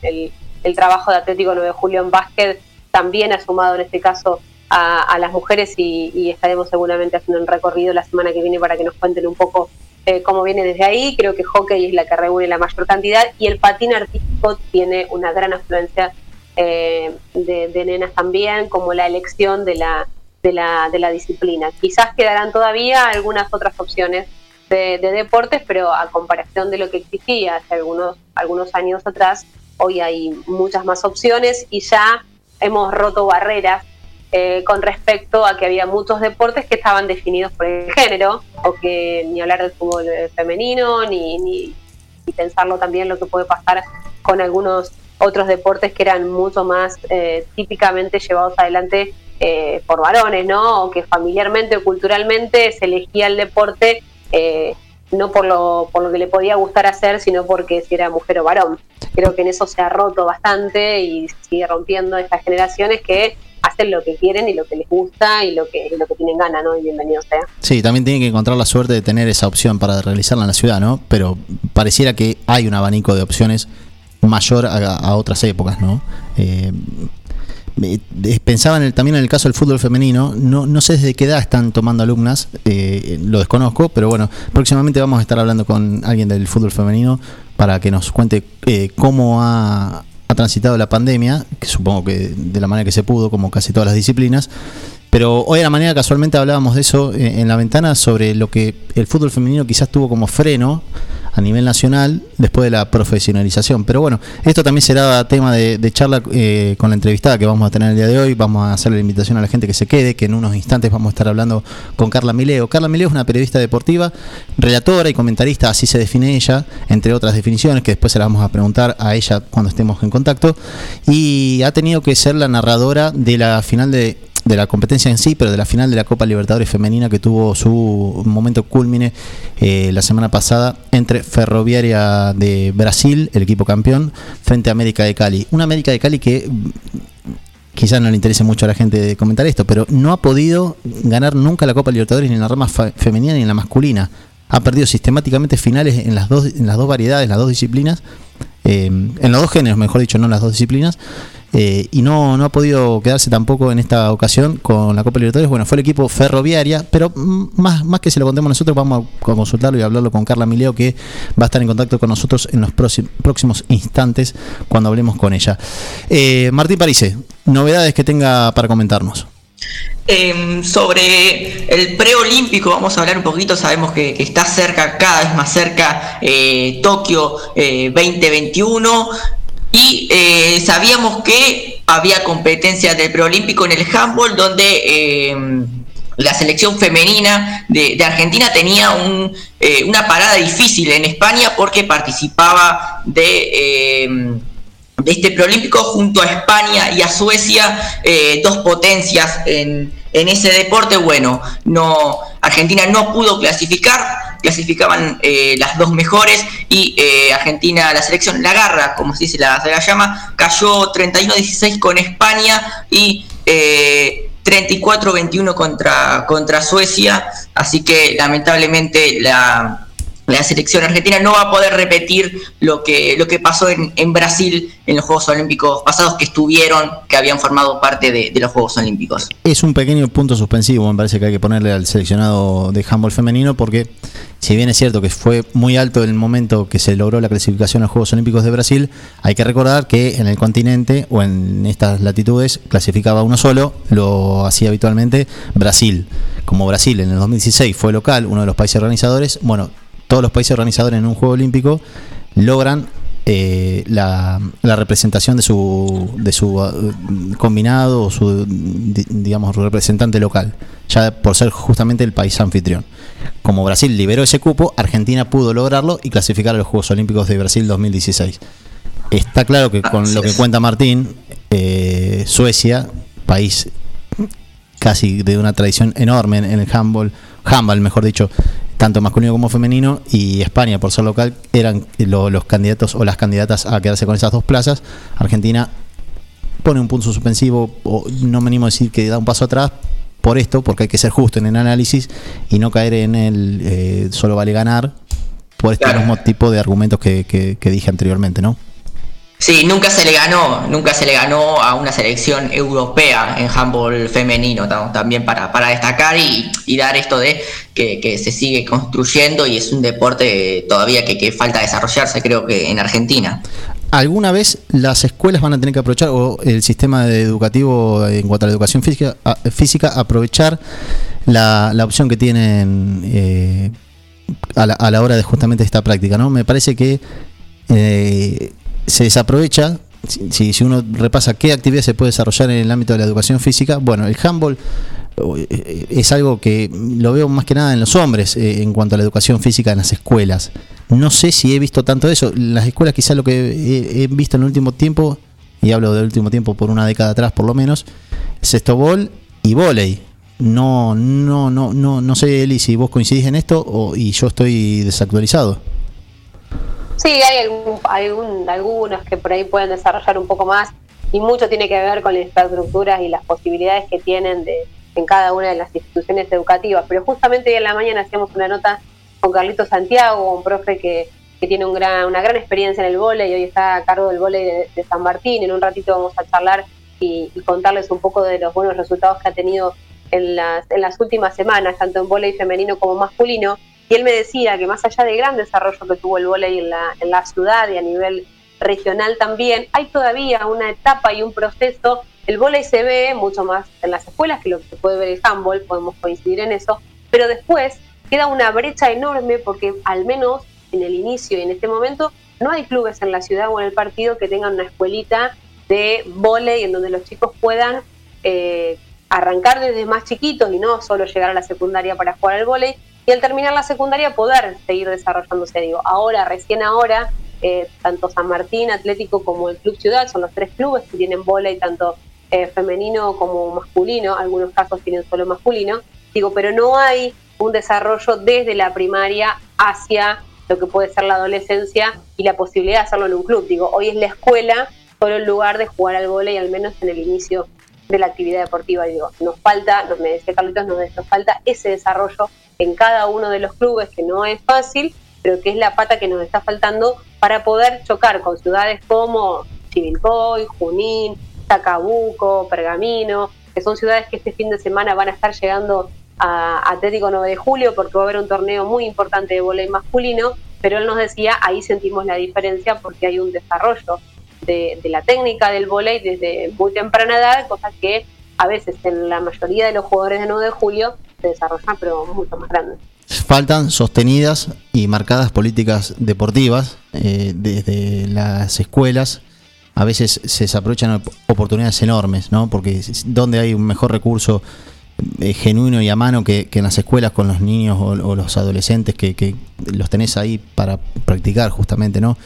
[SPEAKER 3] el, trabajo de Atlético 9 de Julio en básquet también ha sumado en este caso a, las mujeres y, estaremos seguramente haciendo un recorrido la semana que viene para que nos cuenten un poco eh, cómo viene desde ahí. Creo que hockey es la que reúne la mayor cantidad y el patín artístico tiene una gran afluencia eh, de, nenas también, como la elección de la, de, la, de la disciplina. Quizás quedarán todavía algunas otras opciones de, deportes, pero a comparación de lo que existía hace algunos, algunos años atrás, hoy hay muchas más opciones y ya hemos roto barreras eh, con respecto a que había muchos deportes que estaban definidos por el género, o que ni hablar del fútbol femenino, ni, ni, ni pensarlo también lo que puede pasar con algunos otros deportes que eran mucho más eh, típicamente llevados adelante eh, por varones, ¿no? O que familiarmente o culturalmente se elegía el deporte eh, no por lo, por lo que le podía gustar hacer, sino porque si era mujer o varón. Creo que en eso se ha roto bastante y sigue rompiendo estas generaciones que hacen lo que quieren y lo que les gusta y lo que, lo que tienen ganas, ¿no? Y bienvenido sea.
[SPEAKER 2] Sí, también tienen que encontrar la suerte de tener esa opción para realizarla en la ciudad, ¿no? Pero pareciera que hay un abanico de opciones mayor a, otras épocas, ¿no? Eh, pensaba en el, también en el caso del fútbol femenino, no, no sé desde qué edad están tomando alumnas, eh, lo desconozco, pero bueno, próximamente vamos a estar hablando con alguien del fútbol femenino para que nos cuente eh, cómo ha, transitado la pandemia, que supongo que de la manera que se pudo, como casi todas las disciplinas, Pero hoy a la mañana casualmente hablábamos de eso eh, en la ventana sobre lo que el fútbol femenino quizás tuvo como freno a nivel nacional después de la profesionalización. Pero bueno, esto también será tema de, charla eh, con la entrevistada que vamos a tener el día de hoy. Vamos a hacerle la invitación a la gente que se quede, que en unos instantes vamos a estar hablando con Carla Mileo. Carla Mileo es una periodista deportiva, relatora y comentarista, así se define ella, entre otras definiciones que después se las vamos a preguntar a ella cuando estemos en contacto. Y ha tenido que ser la narradora de la final de de la competencia en sí, pero de la final de la Copa Libertadores Femenina que tuvo su momento culmine eh, la semana pasada entre Ferroviaria de Brasil, el equipo campeón, frente a América de Cali. Una América de Cali que mm, quizás no le interese mucho a la gente comentar esto, pero no ha podido ganar nunca la Copa Libertadores ni en la rama femenina ni en la masculina. Ha perdido sistemáticamente finales en las dos, en las dos variedades, en las dos disciplinas, eh, en los dos géneros, mejor dicho, no en las dos disciplinas. Eh, y no, no ha podido quedarse tampoco en esta ocasión con la Copa Libertadores. Bueno, fue el equipo ferroviaria, pero más, más que se lo contemos nosotros, vamos a consultarlo y hablarlo con Carla Mileo, que va a estar en contacto con nosotros en los próximos instantes cuando hablemos con ella. Eh, Martín Parise, novedades que tenga para comentarnos.
[SPEAKER 4] Em, sobre el preolímpico vamos a hablar un poquito, sabemos que, está cerca, cada vez más cerca, eh, Tokio 2021. Y eh, sabíamos que había competencia del preolímpico en el handball, donde eh, la selección femenina de, Argentina tenía eh, una parada difícil en España porque participaba de, de este preolímpico junto a España y a Suecia, dos potencias en, en ese deporte. Bueno, no, Argentina no pudo clasificar clasificaban eh, las dos mejores y eh, Argentina, la selección, la garra, como se dice, la, la llama, cayó 31-16 con España y 34-21 eh, contra, contra Suecia, así que lamentablemente la, la selección argentina no va a poder repetir lo que, lo que pasó en, en, Brasil en los Juegos Olímpicos pasados que estuvieron, que habían formado parte de, los Juegos Olímpicos.
[SPEAKER 2] Es un pequeño punto suspensivo, me parece que hay que ponerle al seleccionado de handball femenino, porque si bien es cierto que fue muy alto el momento que se logró la clasificación a los Juegos Olímpicos de Brasil, hay que recordar que en el continente o en estas latitudes clasificaba uno solo, lo hacía habitualmente Brasil. Como Brasil en el 2016 fue local, uno de los países organizadores, bueno, todos los países organizadores en un Juego Olímpico logran eh, la, representación de su, de su uh, combinado o su, digamos, representante local, ya por ser justamente el país anfitrión. Como Brasil liberó ese cupo, Argentina pudo lograrlo y clasificar a los Juegos Olímpicos de Brasil 2016. Está claro que con lo que cuenta Martín, eh, Suecia, país casi de una tradición enorme en, el handball, handball mejor dicho, tanto masculino como femenino, y España, por ser local, eran los candidatos o las candidatas a quedarse con esas dos plazas. Argentina pone un punto suspensivo, o no me animo a decir que da un paso atrás, por esto, porque hay que ser justo en el análisis y no caer en el eh, solo vale ganar, por este mismo tipo de argumentos que, que dije anteriormente, ¿no?
[SPEAKER 4] Sí, nunca se le ganó, nunca se le ganó a una selección europea en handball femenino, también para, para destacar y, dar esto de que, se sigue construyendo y es un deporte todavía que, falta desarrollarse, creo que en Argentina.
[SPEAKER 2] ¿Alguna vez las escuelas van a tener que aprovechar, o el sistema educativo en cuanto a la educación física, física aprovechar la, opción que tienen eh, a, la, a, la, hora de justamente esta práctica? ¿no? Me parece que eh, se desaprovecha. Si, si, uno repasa qué actividad se puede desarrollar en el ámbito de la educación física, bueno, el handball eh, es algo que lo veo más que nada en los hombres eh, en cuanto a la educación física en las escuelas. No sé si he visto tanto eso. Las escuelas quizás lo que he, visto en el último tiempo, y hablo del último tiempo por una década atrás por lo menos, sextobol y volei. No, no, no, no, no sé, Eli, si vos coincidís en esto o, y yo estoy desactualizado.
[SPEAKER 3] Sí, hay algún, algunos que por ahí pueden desarrollar un poco más y mucho tiene que ver con las infraestructuras y las posibilidades que tienen de, en cada una de las instituciones educativas. Pero justamente hoy en la mañana hacíamos una nota con Carlito Santiago, un profe que, tiene un gran, una gran experiencia en el vóley y hoy está a cargo del vóley de, San Martín. En un ratito vamos a charlar y, contarles un poco de los buenos resultados que ha tenido en las, en las últimas semanas, tanto en vóley femenino como masculino. Él me decía que más allá del gran desarrollo que tuvo el vóley en la, ciudad y a nivel regional también, hay todavía una etapa y un proceso. El volei se ve mucho más en las escuelas que lo que se puede ver el handball, podemos coincidir en eso, pero después queda una brecha enorme porque al menos en el inicio y en este momento no hay clubes en la ciudad o en el partido que tengan una escuelita de volei en donde los chicos puedan eh, arrancar desde más chiquitos y no solo llegar a la secundaria para jugar al volei y al terminar la secundaria poder seguir desarrollándose. Digo, ahora, recién ahora, eh, tanto San Martín Atlético como el Club Ciudad son los tres clubes que tienen volei tanto eh, femenino como masculino, algunos casos tienen solo masculino, digo, pero no hay un desarrollo desde la primaria hacia lo que puede ser la adolescencia y la posibilidad de hacerlo en un club. Digo, hoy es la escuela solo el lugar de jugar al volei, al menos en el inicio de la actividad deportiva. Digo, nos falta, me decía Carlitos, nos, nos falta ese desarrollo en cada uno de los clubes, que no es fácil, pero que es la pata que nos está faltando para poder chocar con ciudades como Chivilcoy, Junín, Tacabuco, Pergamino, que son ciudades que este fin de semana van a estar llegando a Atlético 9 de julio porque va a haber un torneo muy importante de voleibol masculino, pero él nos decía, ahí sentimos la diferencia porque hay un desarrollo de, la técnica del volei desde muy temprana edad, cosa que a veces en la mayoría de los jugadores de 9 de julio pero mucho más.
[SPEAKER 2] Faltan sostenidas y marcadas políticas deportivas eh, desde las escuelas. A veces se desaprovechan oportunidades enormes, ¿no? Porque donde hay un mejor recurso eh, genuino y a mano que, en las escuelas con los niños o, los adolescentes que, los tenés ahí para practicar justamente, ¿no?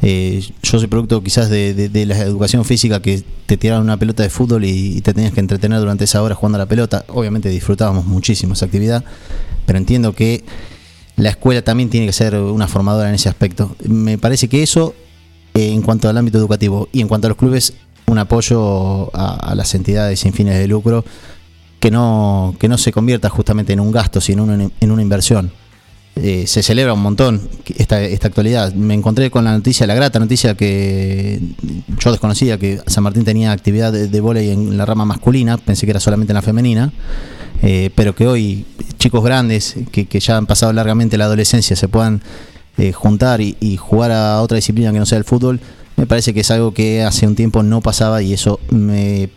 [SPEAKER 2] Eh, yo soy producto quizás de, la educación física que te tiraron una pelota de fútbol y, te tenías que entretener durante esa hora jugando a la pelota. Obviamente disfrutábamos muchísimo esa actividad, pero entiendo que la escuela también tiene que ser una formadora en ese aspecto. Me parece que eso, eh, en cuanto al ámbito educativo y en cuanto a los clubes, un apoyo a las entidades sin fines de lucro que no, que no se convierta justamente en un gasto, sino en una inversión. Eh, se celebra un montón esta, esta actualidad. Me encontré con la noticia, la grata noticia que yo desconocía que San Martín tenía actividad de, de en la rama masculina, pensé que era solamente en la femenina, eh, pero que hoy chicos grandes que, ya han pasado largamente la adolescencia se puedan eh, juntar y, jugar a otra disciplina que no sea el fútbol, me parece que es algo que hace un tiempo no pasaba y eso me,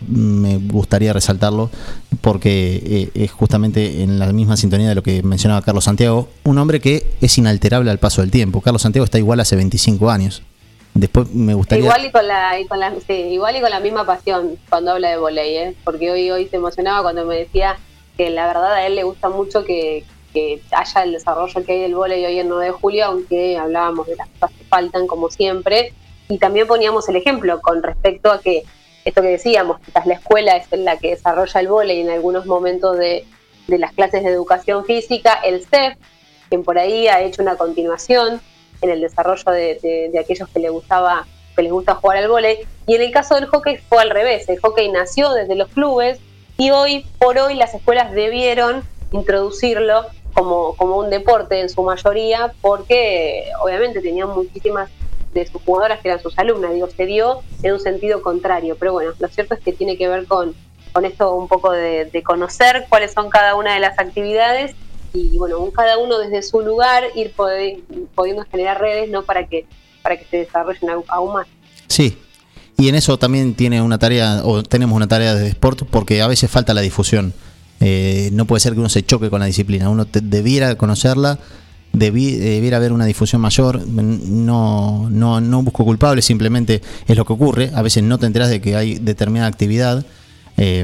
[SPEAKER 2] gustaría resaltarlo porque eh, es justamente en la misma sintonía de lo que mencionaba Carlos Santiago, un hombre que es inalterable al paso del tiempo. Carlos Santiago está igual hace 25 años. Después me gustaría...
[SPEAKER 3] Igual y con la, igual y con la misma pasión cuando habla de volei, ¿eh? porque hoy, hoy se emocionaba cuando me decía que la verdad a él le gusta mucho que, haya el desarrollo que hay del volei hoy en 9 de julio, aunque hablábamos de las cosas que faltan como siempre y también poníamos el ejemplo con respecto a que esto que decíamos, quizás la escuela es la que desarrolla el volei en algunos momentos de, las clases de educación física, el CEF, quien por ahí ha hecho una continuación en el desarrollo de, aquellos que les gustaba que les gusta jugar al volei y en el caso del hockey fue al revés, el hockey nació desde los clubes y hoy por hoy las escuelas debieron introducirlo como, como un deporte en su mayoría porque obviamente tenían muchísimas de sus jugadoras que eran sus alumnas, digo, se dio en un sentido contrario, pero bueno, lo cierto es que tiene que ver con, con esto un poco de, conocer cuáles son cada una de las actividades y bueno, cada uno desde su lugar ir pudiendo generar redes, ¿no? Para que, para que se desarrollen aún más.
[SPEAKER 2] Sí, y en eso también tiene una tarea, o tenemos una tarea de sport, porque a veces falta la difusión. Eh, no puede ser que uno se choque con la disciplina, uno debiera conocerla debiera haber una difusión mayor. No, no, no busco culpables, simplemente es lo que ocurre. A veces no te enteras de que hay determinada actividad. Eh,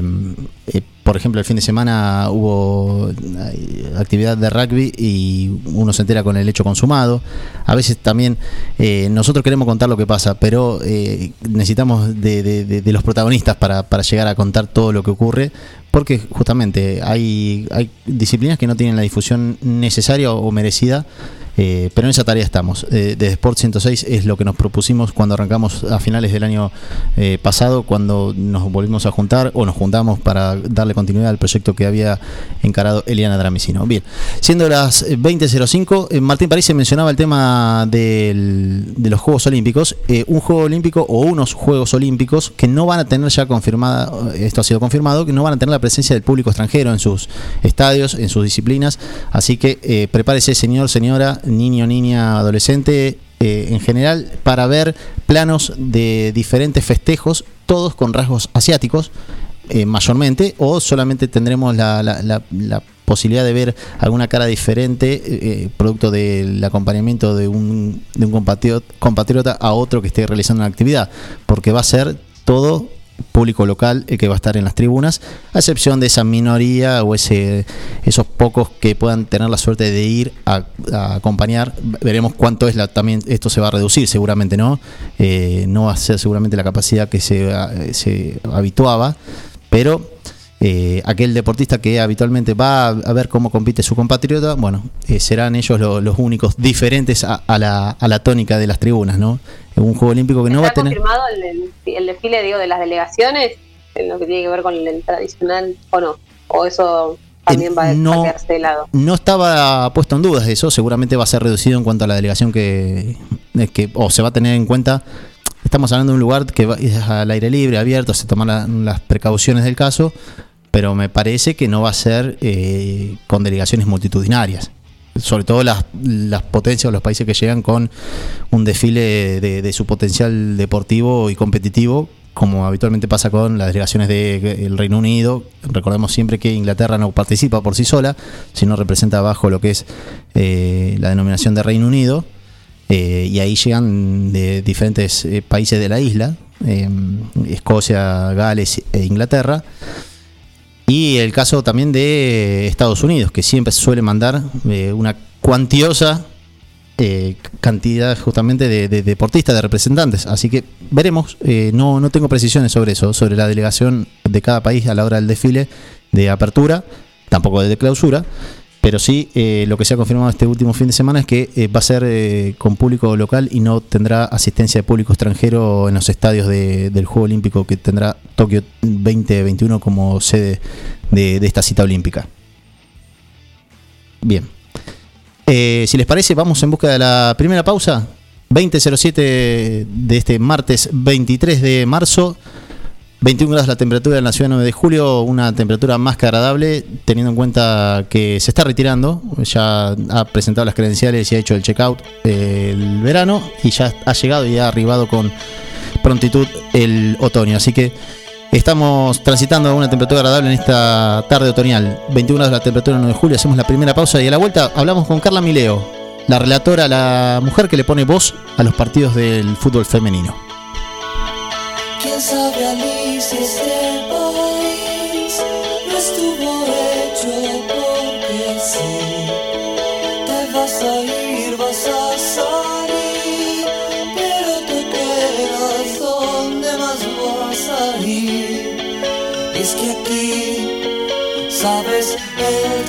[SPEAKER 2] eh, por ejemplo, el fin de semana hubo eh, actividad de rugby y uno se entera con el hecho consumado. A veces también nosotros queremos contar lo que pasa, pero necesitamos de, los protagonistas para, para, llegar a contar todo lo que ocurre, porque justamente hay, hay disciplinas que no tienen la difusión necesaria o merecida eh, pero en esa tarea estamos. Eh, desde Sport 106 es lo que nos propusimos cuando arrancamos a finales del año eh, pasado, cuando nos volvimos a juntar o nos juntamos para darle continuidad al proyecto que había encarado Eliana Dramicino. Bien, siendo las 20.05, Martín París se mencionaba el tema de los Juegos Olímpicos. un Juego Olímpico o unos Juegos Olímpicos que no van a tener ya confirmada, esto ha sido confirmado, que no van a tener la presencia del público extranjero en sus estadios, en sus disciplinas. Así que prepárese, señor, señora niño, niña, adolescente, eh, en general para ver planos de diferentes festejos, todos con rasgos asiáticos, eh, mayormente, o solamente tendremos la, la- la- la posibilidad de ver alguna cara diferente, eh, producto del acompañamiento de un, de un compatriota, compatriota a otro que esté realizando una actividad, porque va a ser todo público local el que va a estar en las tribunas, a excepción de esa minoría o ese, esos pocos que puedan tener la suerte de ir a, acompañar. Veremos cuánto es la también esto se va a reducir, seguramente no, Eh, no va a ser seguramente la capacidad que se, se habituaba, pero eh, aquel deportista que habitualmente va a, ver cómo compite su compatriota, bueno, eh, serán ellos lo- los únicos diferentes a la, a la tónica de las tribunas, ¿no? Un juego olímpico que no va a
[SPEAKER 3] ¿Está
[SPEAKER 2] tener...
[SPEAKER 3] confirmado el, desfile digo, de las delegaciones? En lo que tiene que ver con el tradicional o no. O eso también va a
[SPEAKER 2] Eh,
[SPEAKER 3] quedarse de lado.
[SPEAKER 2] No estaba puesto en dudas eso, seguramente va a ser reducido en cuanto a la delegación que, eh, que o se va a tener en cuenta. Estamos hablando de un lugar que va- es al aire libre, abierto, se toman la- las precauciones del caso, pero me parece que no va a ser eh, con delegaciones multitudinarias. Sobre todo las, las potencias o los países que llegan con un desfile de, de su potencial deportivo y competitivo, como habitualmente pasa con las delegaciones del Reino Unido. Recordemos siempre que Inglaterra no participa por sí sola, sino representa bajo lo que es eh, la denominación de Reino Unido. Eh, y ahí llegan de diferentes eh, países de la isla, eh, Escocia, Gales e Inglaterra. Y el caso también de Estados Unidos, que siempre suele mandar eh, una cuantiosa eh, cantidad justamente de, de deportistas, de representantes. Así que veremos, eh, no, no tengo precisiones sobre eso, sobre la delegación de cada país a la hora del desfile de apertura, tampoco de clausura. Pero sí, eh, lo que se ha confirmado este último fin de semana es que eh, va a ser eh, con público local y no tendrá asistencia de público extranjero en los estadios de- del Juego Olímpico que tendrá Tokio 2021 como sede de, de esta cita olímpica. Bien. Si les parece, vamos en busca de la primera pausa. 20.07 de este martes 23 de marzo. 21 grados la temperatura en la ciudad 9 de julio, una temperatura más que agradable, teniendo en cuenta que se está retirando, ya ha presentado las credenciales y ha hecho el checkout eh, el verano y ya ha llegado y ha arribado con prontitud el otoño. Así que estamos transitando a una temperatura agradable en esta tarde otoñal. 21 grados la temperatura en 9 de julio, hacemos la primera pausa y a la vuelta hablamos con Carla Mileo, la relatora, la mujer que le pone voz a los partidos del fútbol femenino.
[SPEAKER 5] ¿Quién sabe Alicia este país no estuvo hecho porque sí. Te vas a ir vas a salir pero te quedas donde más vas a ir. Es que aquí sabes el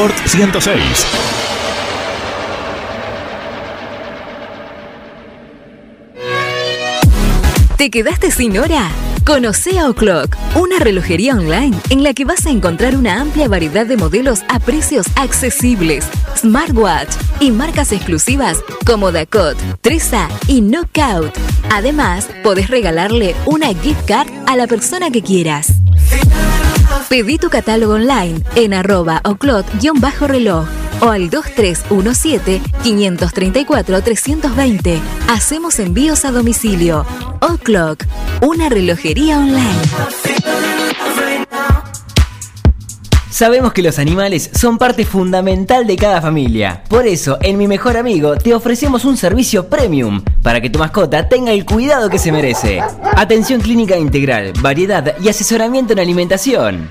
[SPEAKER 1] Sport 106.
[SPEAKER 6] ¿Te quedaste sin hora? Conoce a O'Clock, una relojería online en la que vas a encontrar una amplia variedad de modelos a precios accesibles, smartwatch y marcas exclusivas como Dakot, Tresa y Knockout. Además, podés regalarle una gift card a la persona que quieras. Pedí tu catálogo online en arroba oclot-reloj o al 2317-534-320. Hacemos envíos a domicilio. O'Clock, una relojería online.
[SPEAKER 7] Sabemos que los animales son parte fundamental de cada familia. Por eso, en Mi Mejor Amigo te ofrecemos un servicio premium para que tu mascota tenga el cuidado que se merece. Atención clínica integral, variedad y asesoramiento en alimentación.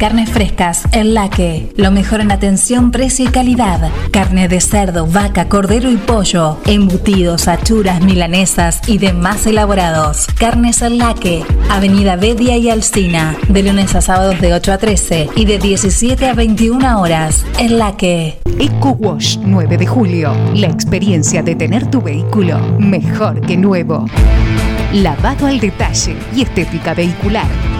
[SPEAKER 8] Carnes frescas, el laque. Lo mejor en atención, precio y calidad. Carne de cerdo, vaca, cordero y pollo. Embutidos, achuras, milanesas y demás elaborados. Carnes el laque. Avenida Bedia y Alcina. De lunes a sábados de 8 a 13 y de 17 a 21 horas. El laque.
[SPEAKER 9] Eco Wash 9 de julio. La experiencia de tener tu vehículo mejor que nuevo. Lavado al detalle y estética vehicular.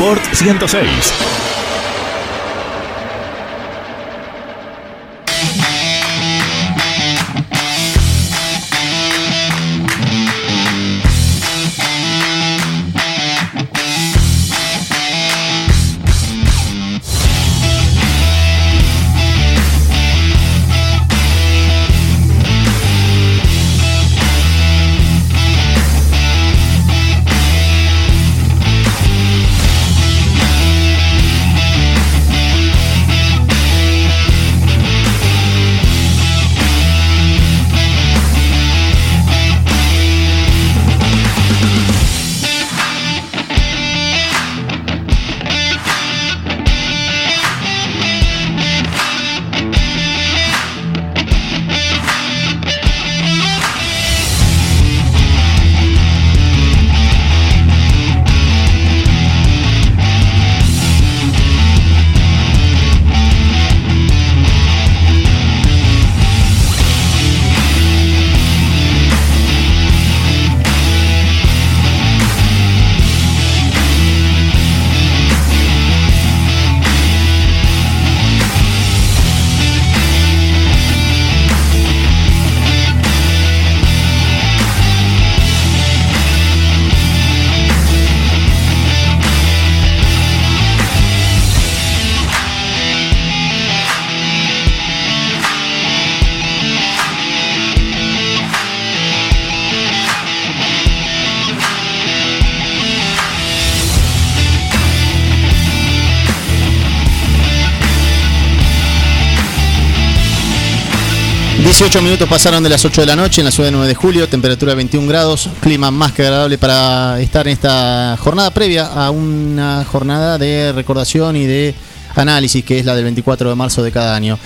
[SPEAKER 1] Sport 106.
[SPEAKER 2] 18 minutos pasaron de las 8 de la noche en la ciudad de 9 de julio, temperatura 21 grados, clima más que agradable para estar en esta jornada previa a una jornada de recordación y de análisis que es la del 24 de marzo de cada año.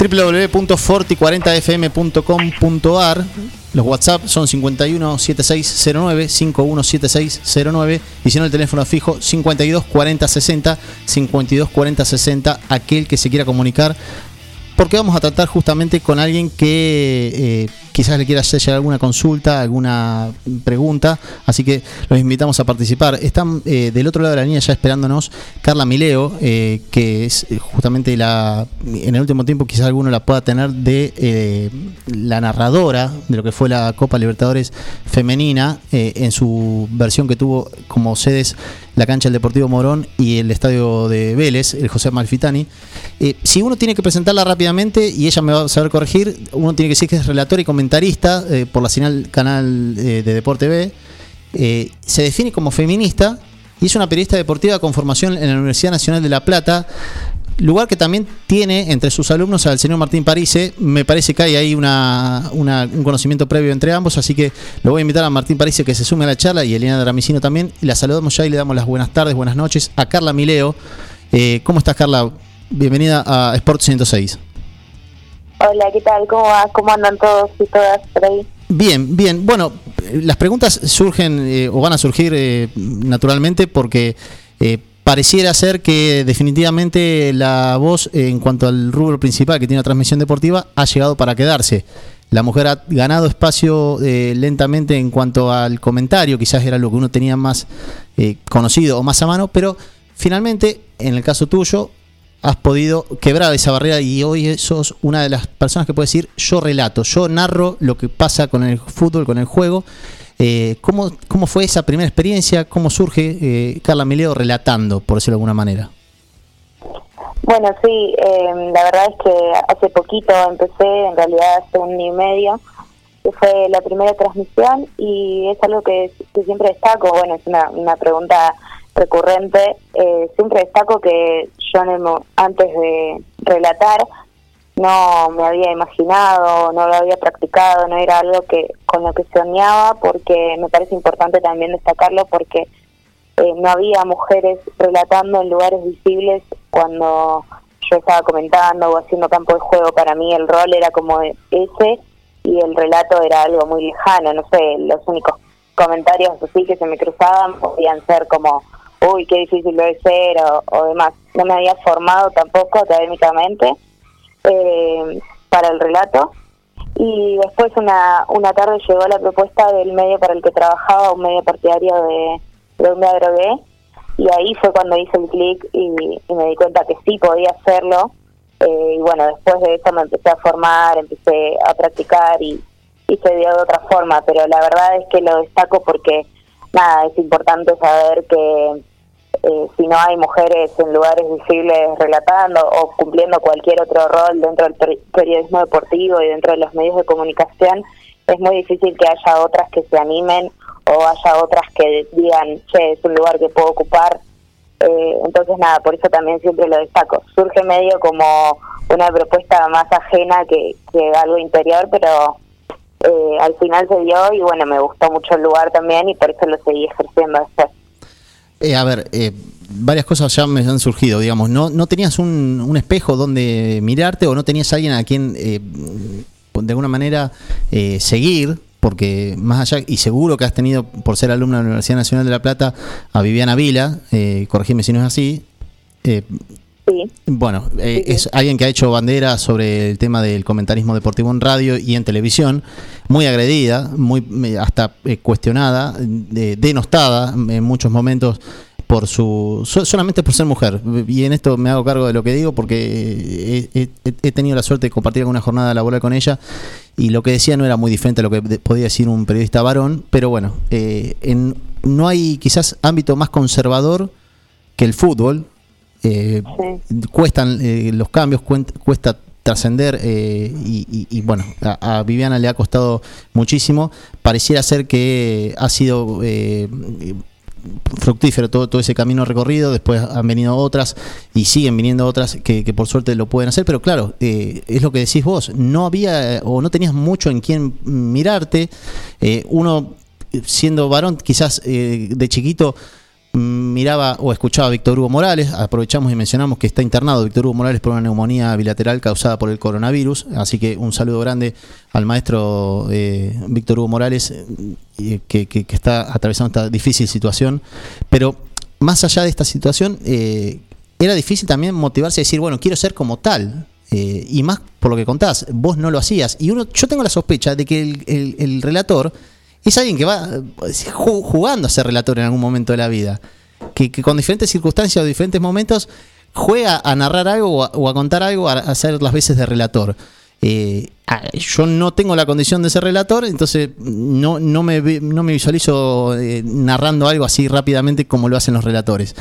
[SPEAKER 2] www.forti40fm.com.ar Los WhatsApp son 517609, 517609 y si no el teléfono fijo 524060, 524060, aquel que se quiera comunicar porque vamos a tratar justamente con alguien que eh, quizás le quiera hacer alguna consulta, alguna pregunta, así que los invitamos a participar. Están eh, del otro lado de la línea ya esperándonos Carla Mileo, eh, que es justamente la, en el último tiempo quizás alguno la pueda tener de la narradora de lo que fue la Copa Libertadores femenina en su versión que tuvo como sedes la cancha del Deportivo Morón y el estadio de Vélez, el José Malfitani. Eh, si uno tiene que presentarla rápidamente y ella me va a saber corregir, uno tiene que decir que es relator y comentarista eh, por la señal canal eh, de Deporte B. se define como feminista y es una periodista deportiva con formación en la Universidad Nacional de La Plata lugar que también tiene entre sus alumnos al señor Martín Parise. Me parece que hay ahí una, un conocimiento previo entre ambos, así que lo voy a invitar a Martín Parise que se sume a la charla y a Elena Dramicino también. La saludamos ya y le damos las buenas tardes, buenas noches a Carla Mileo. Eh, ¿Cómo estás, Carla? Bienvenida a Sport 106.
[SPEAKER 10] Hola, ¿qué tal? ¿Cómo va? ¿Cómo andan todos y todas por ahí?
[SPEAKER 2] Bien, bien. Bueno, las preguntas surgen eh, o van a surgir eh, naturalmente porque pareciera ser que definitivamente la voz en cuanto al rubro principal que tiene la transmisión deportiva ha llegado para quedarse. La mujer ha ganado espacio eh, lentamente en cuanto al comentario, quizás era lo que uno tenía más eh, conocido o más a mano, pero finalmente, en el caso tuyo, has podido quebrar esa barrera y hoy sos una de las personas que puede decir yo relato, yo narro lo que pasa con el fútbol, con el juego eh, ¿cómo, ¿Cómo fue esa primera experiencia? ¿Cómo surge eh, Carla Mileo relatando, por decirlo de alguna manera?
[SPEAKER 10] Bueno, sí, eh, la verdad es que hace poquito empecé, en realidad hace un año y medio, que fue la primera transmisión y es algo que, siempre destaco, bueno, es una, una pregunta recurrente, eh, siempre destaco que yo antes de relatar no me había imaginado, no lo había practicado, no era algo que con lo que soñaba, porque me parece importante también destacarlo, porque eh, no había mujeres relatando en lugares visibles cuando yo estaba comentando o haciendo campo de juego. Para mí el rol era como ese y el relato era algo muy lejano, no sé, los únicos comentarios así que se me cruzaban podían ser como, uy, qué difícil debe ser o, o demás. No me había formado tampoco académicamente eh, para el relato. Y después una, una tarde llegó la propuesta del medio para el que trabajaba, un medio partidario de, de un y ahí fue cuando hice el clic y, me di cuenta que sí podía hacerlo. Eh, y bueno, después de eso me empecé a formar, empecé a practicar y, y se dio de otra forma, pero la verdad es que lo destaco porque, nada, es importante saber que eh, si no hay mujeres en lugares visibles relatando o cumpliendo cualquier otro rol dentro del periodismo deportivo y dentro de los medios de comunicación, es muy difícil que haya otras que se animen o haya otras que digan, che, es un lugar que puedo ocupar. Eh, entonces, nada, por eso también siempre lo destaco. Surge medio como una propuesta más ajena que, algo interior, pero eh, al final se dio y bueno, me gustó mucho el lugar también y por eso lo seguí ejerciendo.
[SPEAKER 2] Eh, a ver, eh, varias cosas ya me han surgido, digamos. ¿No, no tenías un, espejo donde mirarte o no tenías alguien a quien eh, de alguna manera seguir? Porque más allá, y seguro que has tenido, por ser alumna de la Universidad Nacional de La Plata, a Viviana Vila, corregime si no es así.
[SPEAKER 10] Sí.
[SPEAKER 2] Bueno, es alguien que ha hecho bandera sobre el tema del comentarismo deportivo en radio y en televisión, muy agredida, muy hasta cuestionada, denostada en muchos momentos por su solamente por ser mujer y en esto me hago cargo de lo que digo porque he, tenido la suerte de compartir alguna jornada laboral con ella y lo que decía no era muy diferente a lo que podía decir un periodista varón pero bueno eh, en, no hay quizás ámbito más conservador que el fútbol eh, cuestan eh, los cambios, cuesta trascender eh, y, bueno, a, Viviana le ha costado muchísimo. Pareciera ser que ha sido fructífero todo, todo ese camino recorrido, después han venido otras y siguen viniendo otras que, por suerte lo pueden hacer, pero claro, eh, es lo que decís vos, no había eh, o no tenías mucho en quién mirarte, eh, uno siendo varón quizás eh, de chiquito miraba o escuchaba a Víctor Hugo Morales, aprovechamos y mencionamos que está internado Víctor Hugo Morales por una neumonía bilateral causada por el coronavirus, así que un saludo grande al maestro eh, Víctor Hugo Morales, eh, que, está atravesando esta difícil situación, pero más allá de esta situación, eh, era difícil también motivarse a decir, bueno, quiero ser como tal. y más por lo que contás, vos no lo hacías. Y uno, yo tengo la sospecha de que el relator es alguien que va eh, ju- jugando a ser relator en algún momento de la vida. Que, que con diferentes circunstancias o diferentes momentos juega a narrar algo o a, contar algo, a, hacer las veces de relator. Eh, yo no tengo la condición de ser relator, entonces no, no, me, no me visualizo eh, narrando algo así rápidamente como lo hacen los relatores.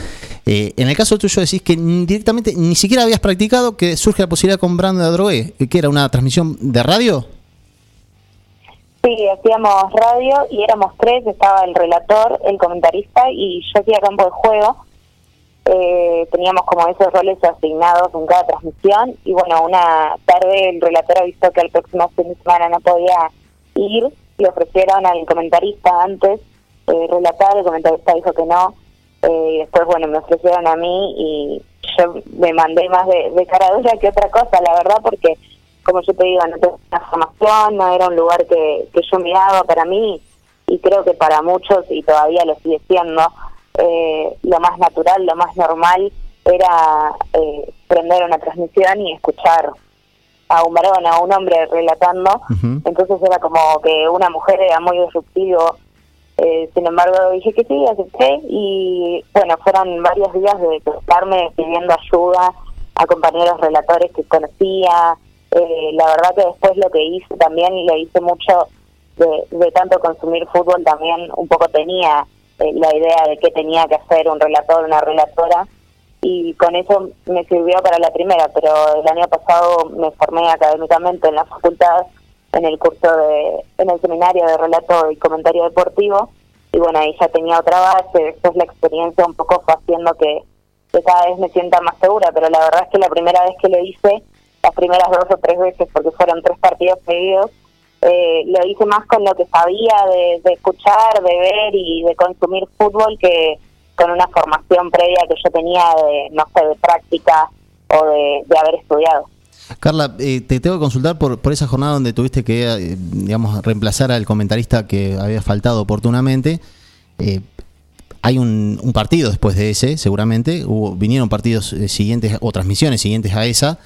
[SPEAKER 2] En el caso tuyo decís que directamente ni siquiera habías practicado que surge la posibilidad con Brando de Adrogué, que era una transmisión de radio.
[SPEAKER 10] Sí, hacíamos radio y éramos tres, estaba el relator, el comentarista y yo hacía campo de juego. Eh, teníamos como esos roles asignados en cada transmisión y bueno, una tarde el relator avisó que el próximo fin de semana no podía ir, le ofrecieron al comentarista antes eh, relatar, el comentarista dijo que no, eh, y después bueno, me ofrecieron a mí y yo me mandé más de, de cara dura que otra cosa, la verdad, porque como yo te digo, no tenía una formación, no era un lugar que, que yo miraba para mí y creo que para muchos, y todavía lo sigue siendo, eh, lo más natural, lo más normal era eh, prender una transmisión y escuchar a un varón, a un hombre relatando. Entonces era como que una mujer era muy disruptivo. Eh, sin embargo, dije que sí, acepté y bueno, fueron varios días de estarme pidiendo ayuda a compañeros relatores que conocía. Eh, la verdad que después lo que hice también, lo hice mucho de, de tanto consumir fútbol, también un poco tenía eh, la idea de qué tenía que hacer un relator, una relatora y con eso me sirvió para la primera, pero el año pasado me formé académicamente en la facultad en el curso de, en el seminario de relato y comentario deportivo y bueno, ahí ya tenía otra base, después la experiencia un poco fue haciendo que, que cada vez me sienta más segura, pero la verdad es que la primera vez que lo hice, las primeras dos o tres veces, porque fueron tres partidos seguidos, eh, lo hice más con lo que sabía de, escuchar, de ver y de consumir fútbol que con una formación previa que yo tenía de, no sé, de práctica o de, de haber estudiado.
[SPEAKER 2] Carla, eh, te tengo que consultar por, por esa jornada donde tuviste que, eh, digamos, reemplazar al comentarista que había faltado oportunamente. Eh, hay un, un partido después de ese, seguramente. Hubo, vinieron partidos eh, siguientes o transmisiones siguientes a esa.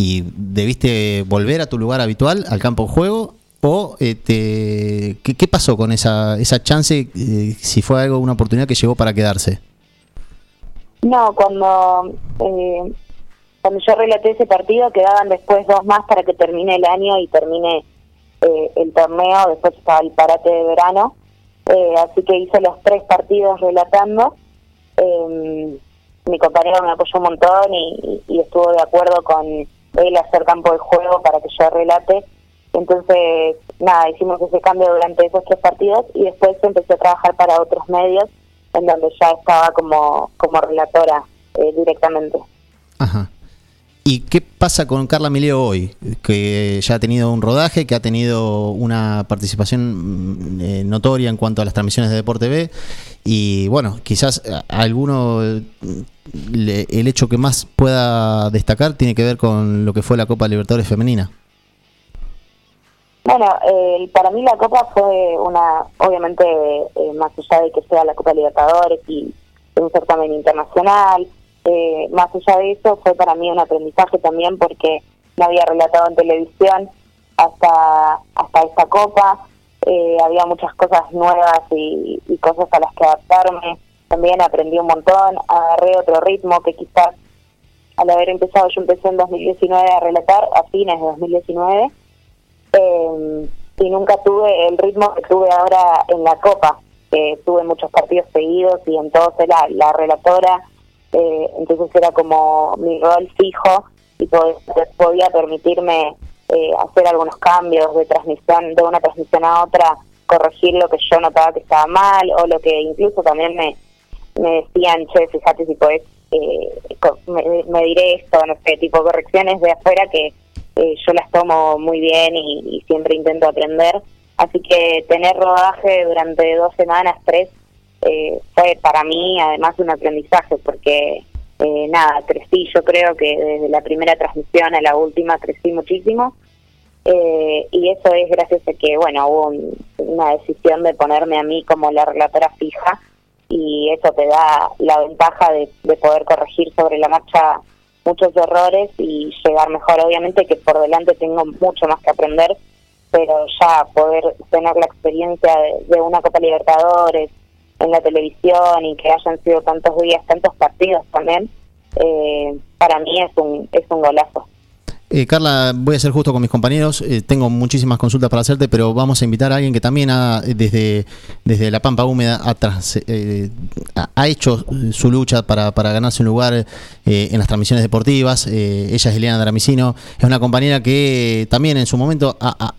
[SPEAKER 2] Y debiste volver a tu lugar habitual, al campo de juego. ¿O te- ¿qué, qué pasó con esa, esa chance? eh, si fue algo, una oportunidad que llegó para quedarse.
[SPEAKER 10] No, cuando, eh, cuando yo relaté ese partido quedaban después dos más para que termine el año y termine eh, el torneo, después estaba el parate de verano, eh, así que hice los tres partidos relatando. Mi compañero me apoyó un montón y estuvo de acuerdo con él hacer campo de juego para que yo relate. Entonces, nada, hicimos ese cambio durante esos tres partidos y después empecé a trabajar para otros medios en donde ya estaba como, como relatora eh, directamente.
[SPEAKER 2] Ajá. ¿Y qué pasa con Carla Mileo hoy? Que ya ha tenido un rodaje, que ha tenido una participación mm, eh, notoria en cuanto a las transmisiones de Deporte B. Y bueno, quizás alguno, eh, le- el hecho que más pueda destacar tiene que ver con lo que fue la Copa Libertadores Femenina.
[SPEAKER 10] Bueno, eh, para mí la Copa fue una, obviamente, eh, más allá de que sea la Copa Libertadores y un certamen internacional, eh, más allá de eso fue para mí un aprendizaje también porque no había relatado en televisión hasta, hasta esta Copa, eh, había muchas cosas nuevas y, y cosas a las que adaptarme, también aprendí un montón, agarré otro ritmo que quizás al haber empezado, yo empecé en 2019 a relatar, a fines de 2019, eh, y nunca tuve el ritmo que tuve ahora en la Copa. que tuve muchos partidos seguidos y en todos era la relatora, eh, entonces era como mi rol fijo y po- podía permitirme eh, hacer algunos cambios de transmisión, de una transmisión a otra, corregir lo que yo notaba que estaba mal o lo que incluso también me, me decían, che, fíjate si podés, eh, me, diré esto, no sé, tipo correcciones de afuera que eh, yo las tomo muy bien y siempre intento aprender. Así que tener rodaje durante dos semanas, tres, eh, fue para mí además un aprendizaje porque eh, nada, crecí, yo creo que desde la primera transmisión a la última crecí muchísimo. Eh, y eso es gracias a que, bueno, hubo un- una decisión de ponerme a mí como la relatora fija y eso te da la ventaja de, de poder corregir sobre la marcha muchos errores y llegar mejor. Obviamente que por delante tengo mucho más que aprender, pero ya poder tener la experiencia de una Copa Libertadores en la televisión y que hayan sido tantos días, tantos partidos también, eh, para mí es un, es un golazo.
[SPEAKER 2] Eh, Carla, voy a ser justo con mis compañeros. eh, tengo muchísimas consultas para hacerte, pero vamos a invitar a alguien que también ha, eh, desde, desde la Pampa Húmeda ha, eh, hecho su lucha para, para ganarse un lugar en las transmisiones deportivas. Ella es Eliana Dramicino. Es una compañera que también en su momento, a, a-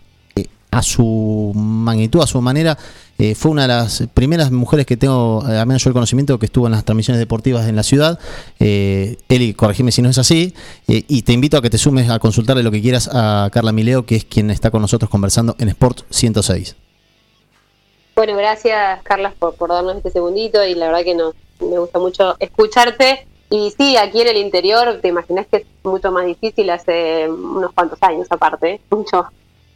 [SPEAKER 2] a su magnitud, a su manera, eh, fue una de las primeras mujeres que tengo, eh, al menos yo el conocimiento, que estuvo en las transmisiones deportivas en la ciudad. Eh, Eli, corregime si no es así. y te invito a que te sumes a consultarle lo que quieras a Carla Mileo, que es quien está con nosotros conversando en Sport 106.
[SPEAKER 3] Bueno, gracias Carlas por, por darnos este segundito y la verdad que nos, me gusta mucho escucharte. Y sí, aquí en el interior, te imaginas que es mucho más difícil hace unos cuantos años aparte, muchos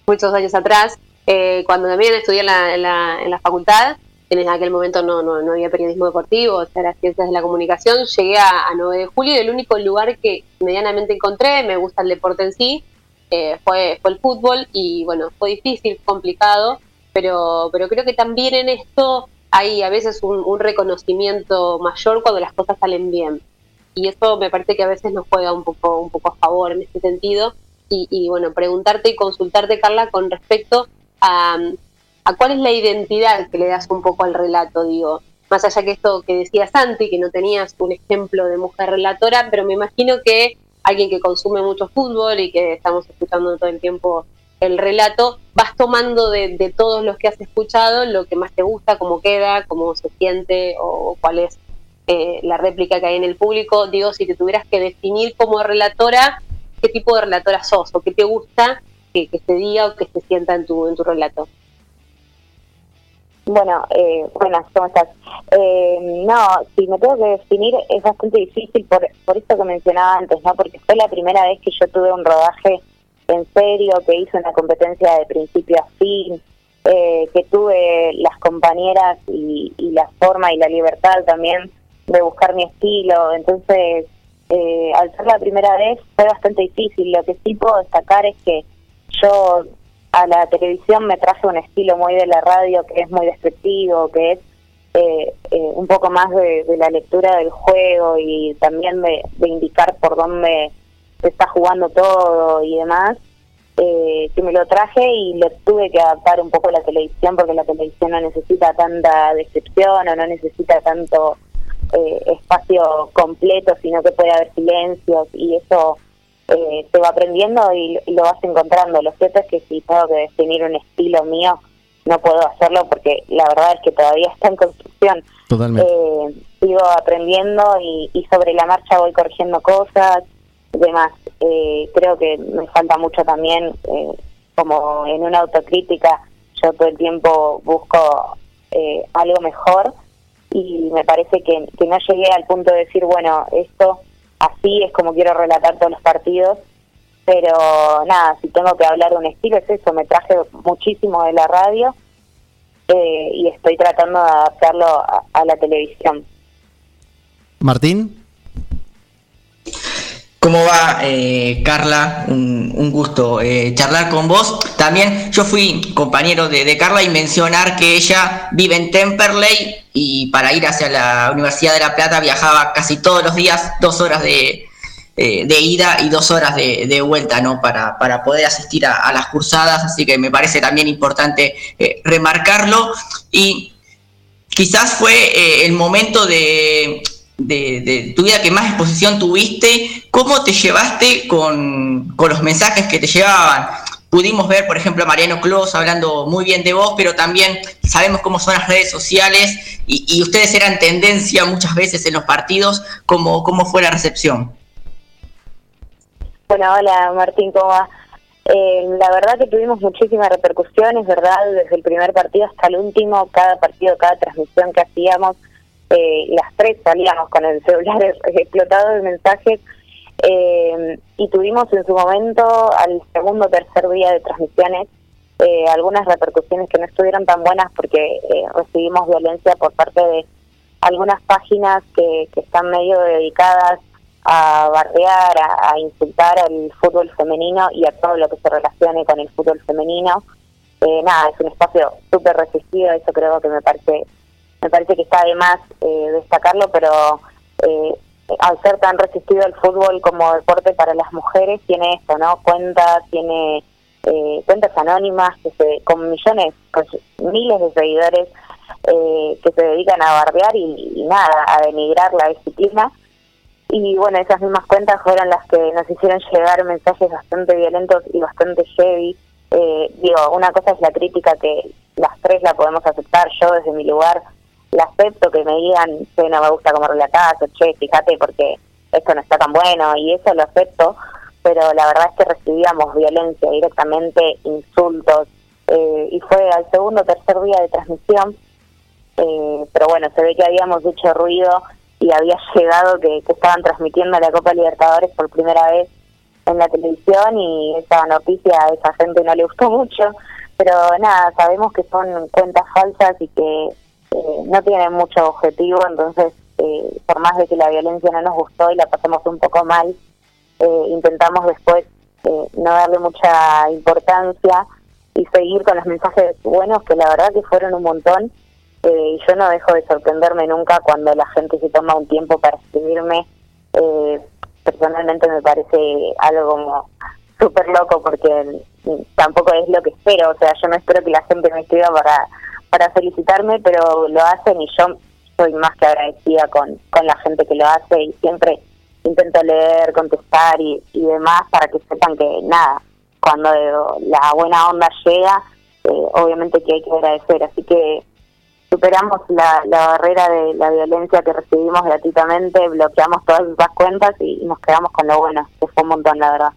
[SPEAKER 3] muchos años atrás, eh, cuando también estudié en la, en la, facultad, en aquel momento no, no, no había periodismo deportivo, o sea, las ciencias de la comunicación, llegué a, a 9 de julio y el único lugar que medianamente encontré, me gusta el deporte en sí, eh, fue, fue el fútbol y bueno, fue difícil, complicado, pero, pero creo que también en esto hay a veces un, un reconocimiento mayor cuando las cosas salen bien. Y eso me parece que a veces nos juega un poco, un poco a favor en este sentido. Y, y, bueno, preguntarte y consultarte, Carla, con respecto a, a cuál es la identidad que le das un poco al relato, digo. Más allá que esto que decía Santi, que no tenías un ejemplo de mujer relatora, pero me imagino que alguien que consume mucho fútbol y que estamos escuchando todo el tiempo el relato, vas tomando de, de todos los que has escuchado lo que más te gusta, cómo queda, cómo se siente o cuál es eh, la réplica que hay en el público. Digo, si te tuvieras que definir como relatora, ¿qué tipo de relatora sos o qué te gusta que, se diga o que se sienta en tu, en tu relato?
[SPEAKER 10] Bueno, eh, buenas, ¿cómo estás? Eh, no, si me tengo que definir es bastante difícil por, por esto que mencionaba antes, ¿no? Porque fue la primera vez que yo tuve un rodaje en serio, que hice una competencia de principio a fin, eh, que tuve las compañeras y, y la forma y la libertad también de buscar mi estilo. Entonces, eh, al ser la primera vez fue bastante difícil. Lo que sí puedo destacar es que yo a la televisión me traje un estilo muy de la radio que es muy descriptivo, que es eh, eh, un poco más de, la lectura del juego y también de, de, indicar por dónde se está jugando todo y demás. Eh, que me lo traje y lo tuve que adaptar un poco a la televisión porque la televisión no necesita tanta descripción o no necesita tanto eh, espacio completo, sino que puede haber silencios y eso eh, se va aprendiendo y, y, lo vas encontrando. Lo cierto es que si tengo que definir un estilo mío, no puedo hacerlo porque la verdad es que todavía *laughs* está en construcción.
[SPEAKER 2] Totalmente.
[SPEAKER 10] Eh, sigo aprendiendo y, y, sobre la marcha voy corrigiendo cosas, demás. Eh, creo que me falta mucho también, eh, como en una autocrítica, yo todo el tiempo busco eh, algo mejor y me parece que, que no llegué al punto de decir, bueno, esto así es como quiero relatar todos los partidos, pero nada, si tengo que hablar de un estilo es eso, me traje muchísimo de la radio eh, y estoy tratando de adaptarlo a, a la televisión.
[SPEAKER 2] Martín.
[SPEAKER 4] ¿Cómo va, eh, Carla? Un, gusto eh, charlar con vos. También yo fui compañero de, Carla y mencionar que ella vive en Temperley y para ir hacia la Universidad de La Plata viajaba casi todos los días, dos horas de, eh, de ida y dos horas de, vuelta, ¿no? Para, para poder asistir a, las cursadas, así que me parece también importante remarcarlo. Y quizás fue el momento de de, de, tu vida que más exposición tuviste, ¿cómo te llevaste con, con, los mensajes que te llevaban? pudimos ver, por ejemplo, a Mariano Clos hablando muy bien de vos, pero también sabemos cómo son las redes sociales y, ustedes eran tendencia muchas veces en los partidos. ¿Cómo, cómo fue la recepción?
[SPEAKER 10] Bueno, hola Martín, ¿cómo va? Eh, la verdad que tuvimos muchísimas repercusiones, ¿verdad? Desde el primer partido hasta el último, cada partido, cada transmisión que hacíamos, eh, las tres salíamos con el celular *laughs* explotado de mensajes eh, y tuvimos en su momento, al segundo o tercer día de transmisiones, eh, algunas repercusiones que no estuvieron tan buenas porque eh, recibimos violencia por parte de algunas páginas que, están medio dedicadas a bardear, a, insultar al fútbol femenino y a todo lo que se relacione con el fútbol femenino. Eh, nada, es un espacio súper resistido, eso creo que me parece me parece que está de más eh, destacarlo, pero eh, al ser tan resistido el fútbol como deporte para las mujeres, tiene esto, ¿no? Cuentas, tiene eh, cuentas anónimas que se, con millones, con miles de seguidores eh, que se dedican a bardear y, nada, a denigrar la disciplina. Y bueno, esas mismas cuentas fueron las que nos hicieron llegar mensajes bastante violentos y bastante heavy. Eh, digo, una cosa es la crítica que las tres la podemos aceptar, yo desde mi lugar la acepto, que me digan, que no me gusta cómo relatás, o che, fíjate porque esto no está tan bueno, y eso lo acepto, pero la verdad es que recibíamos violencia directamente, insultos, eh, y fue al segundo o tercer día de transmisión, eh, pero bueno, se ve que habíamos hecho ruido y había *laughs* llegado que, que estaban transmitiendo la Copa Libertadores por primera vez en la televisión y esa noticia a esa gente no le gustó mucho, pero nada, sabemos que son cuentas falsas y que eh, no tienen mucho objetivo, entonces eh, por más de que la violencia no nos gustó y la pasamos un poco mal, eh, intentamos después no darle mucha importancia y seguir con los mensajes buenos que la verdad que fueron un montón y yo no dejo de sorprenderme nunca cuando la gente se toma un tiempo para escribirme. personalmente me parece algo como súper loco porque tampoco es lo que espero, o sea, yo no espero que la gente me escriba para para felicitarme, pero lo hacen y yo soy más que agradecida con, con la gente que lo hace y siempre intento leer, contestar y, y demás para que sepan que nada, cuando la buena onda llega, eh, obviamente que hay que agradecer. Así que superamos la, la barrera de la violencia que recibimos gratuitamente, bloqueamos todas esas cuentas y, nos quedamos con lo bueno, que fue un montón, la verdad.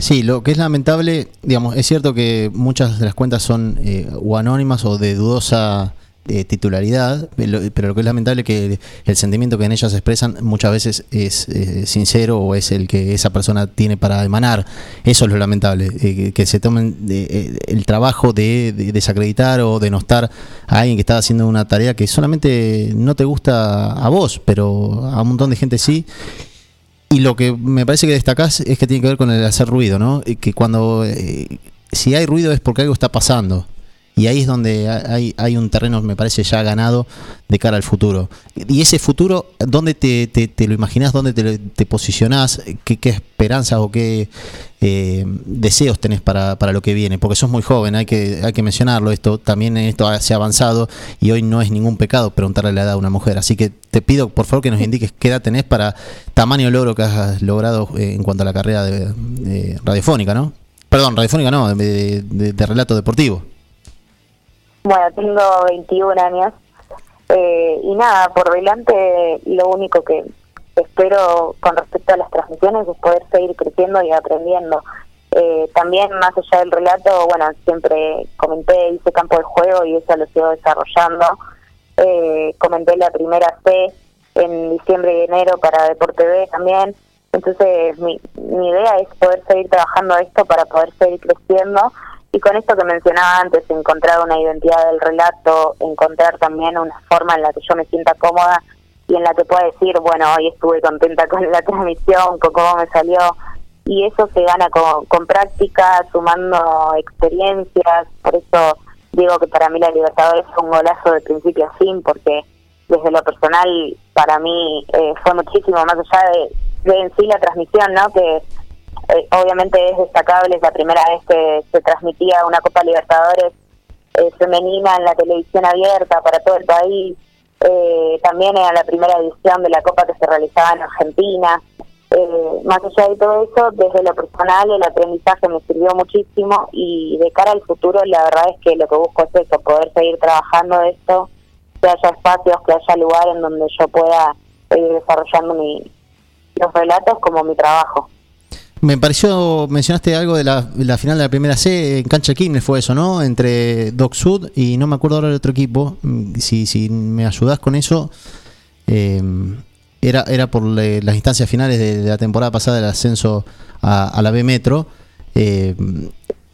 [SPEAKER 2] Sí, lo que es lamentable, digamos, es cierto que muchas de las cuentas son eh, o anónimas o de dudosa eh, titularidad, pero, lo que es lamentable es que el, sentimiento que en ellas expresan muchas veces es eh, sincero o es el que esa persona tiene para emanar. Eso es lo lamentable, que, se tomen el trabajo de, desacreditar o denostar a alguien que está haciendo una tarea que solamente no te gusta a vos, pero a un montón de gente sí y lo que me parece que destacás es que tiene que ver con el hacer ruido, ¿no? Que cuando, eh, si hay ruido es porque algo está pasando. Y ahí es donde hay, hay un terreno, me parece, ya ganado de cara al futuro. Y ese futuro, ¿dónde te, te, lo imaginás? ¿Dónde te, te posicionás? ¿Qué, ¿Qué, esperanzas o qué eh, deseos tenés para, para, lo que viene? Porque sos muy joven, hay que, hay que mencionarlo. Esto también esto se ha avanzado y hoy no es ningún pecado preguntarle la edad a una mujer. Así que te pido, por favor, que nos indiques qué edad tenés para tamaño logro que has logrado eh, en cuanto a la carrera de, radiofónica, ¿no? Perdón, radiofónica no, de, de relato deportivo.
[SPEAKER 10] Bueno, tengo 21 años eh, y nada, por delante lo único que espero con respecto a las transmisiones es poder seguir creciendo y aprendiendo. Eh, también más allá del relato, bueno, siempre comenté, hice campo de juego y eso lo sigo desarrollando. Eh, comenté la primera C en diciembre y enero para Deporte B también. Entonces mi, mi idea es poder seguir trabajando esto para poder seguir creciendo y con esto que mencionaba antes, encontrar una identidad del relato, encontrar también una forma en la que yo me sienta cómoda y en la que pueda decir, bueno, hoy estuve contenta con la *laughs* transmisión, con cómo me salió. Y eso se gana con, con práctica, sumando experiencias. Por eso digo que para mí la Libertadores fue un golazo de principio a fin, porque desde lo personal para mí eh, fue muchísimo más allá de, de en sí la transmisión, ¿no? Que eh, obviamente es destacable, es la primera vez que se transmitía una Copa Libertadores eh, femenina en la televisión abierta para todo el país. Eh, también era la primera edición de la Copa que se realizaba en Argentina. eh, más allá de todo eso, desde lo personal el aprendizaje me sirvió muchísimo y de cara al futuro la verdad es que lo que busco es eso, poder seguir trabajando esto, que haya espacios, que haya lugar en donde yo pueda seguir desarrollando mi, los relatos como mi trabajo.
[SPEAKER 2] Me pareció, mencionaste algo de la, final de la primera C, en Cancha Quilmes fue eso, ¿no? Entre Doc Sud y no me acuerdo ahora del otro equipo. Mm, Si, si me ayudás con eso, eh, era, era por las instancias finales de, la temporada pasada del ascenso a, la B Metro. eh,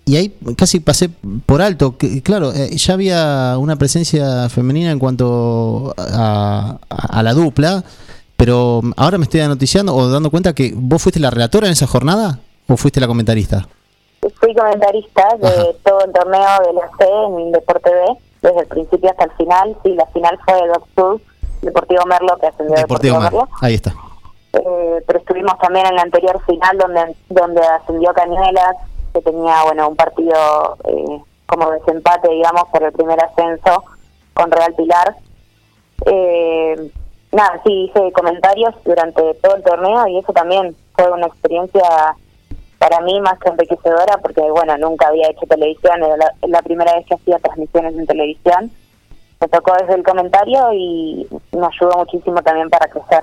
[SPEAKER 2] y ahí casi pasé por alto. que, claro, eh, ya había una presencia femenina en cuanto a- a la dupla, pero ahora me estoy anoticiando o dando cuenta que vos fuiste la relatora en esa jornada o fuiste la comentarista.
[SPEAKER 10] Fui comentarista de todo el torneo de la C en Deporte B, desde el principio hasta el final. Sí, la final fue Doc Sud, Deportivo Merlo, que ascendió a
[SPEAKER 2] Deportivo
[SPEAKER 10] Deportivo. Merlo.
[SPEAKER 2] Ahí está.
[SPEAKER 10] Eh, pero estuvimos también en la anterior final donde donde ascendió Cañuelas, que tenía bueno un partido eh, como desempate, digamos, por el primer ascenso con Real Pilar. Eh, nada, sí, hice comentarios durante todo el torneo y eso también fue una experiencia para mí más que enriquecedora porque, bueno, nunca había hecho televisión, era la, la primera vez que hacía transmisiones en televisión. Me tocó desde el comentario y me ayudó muchísimo también para crecer.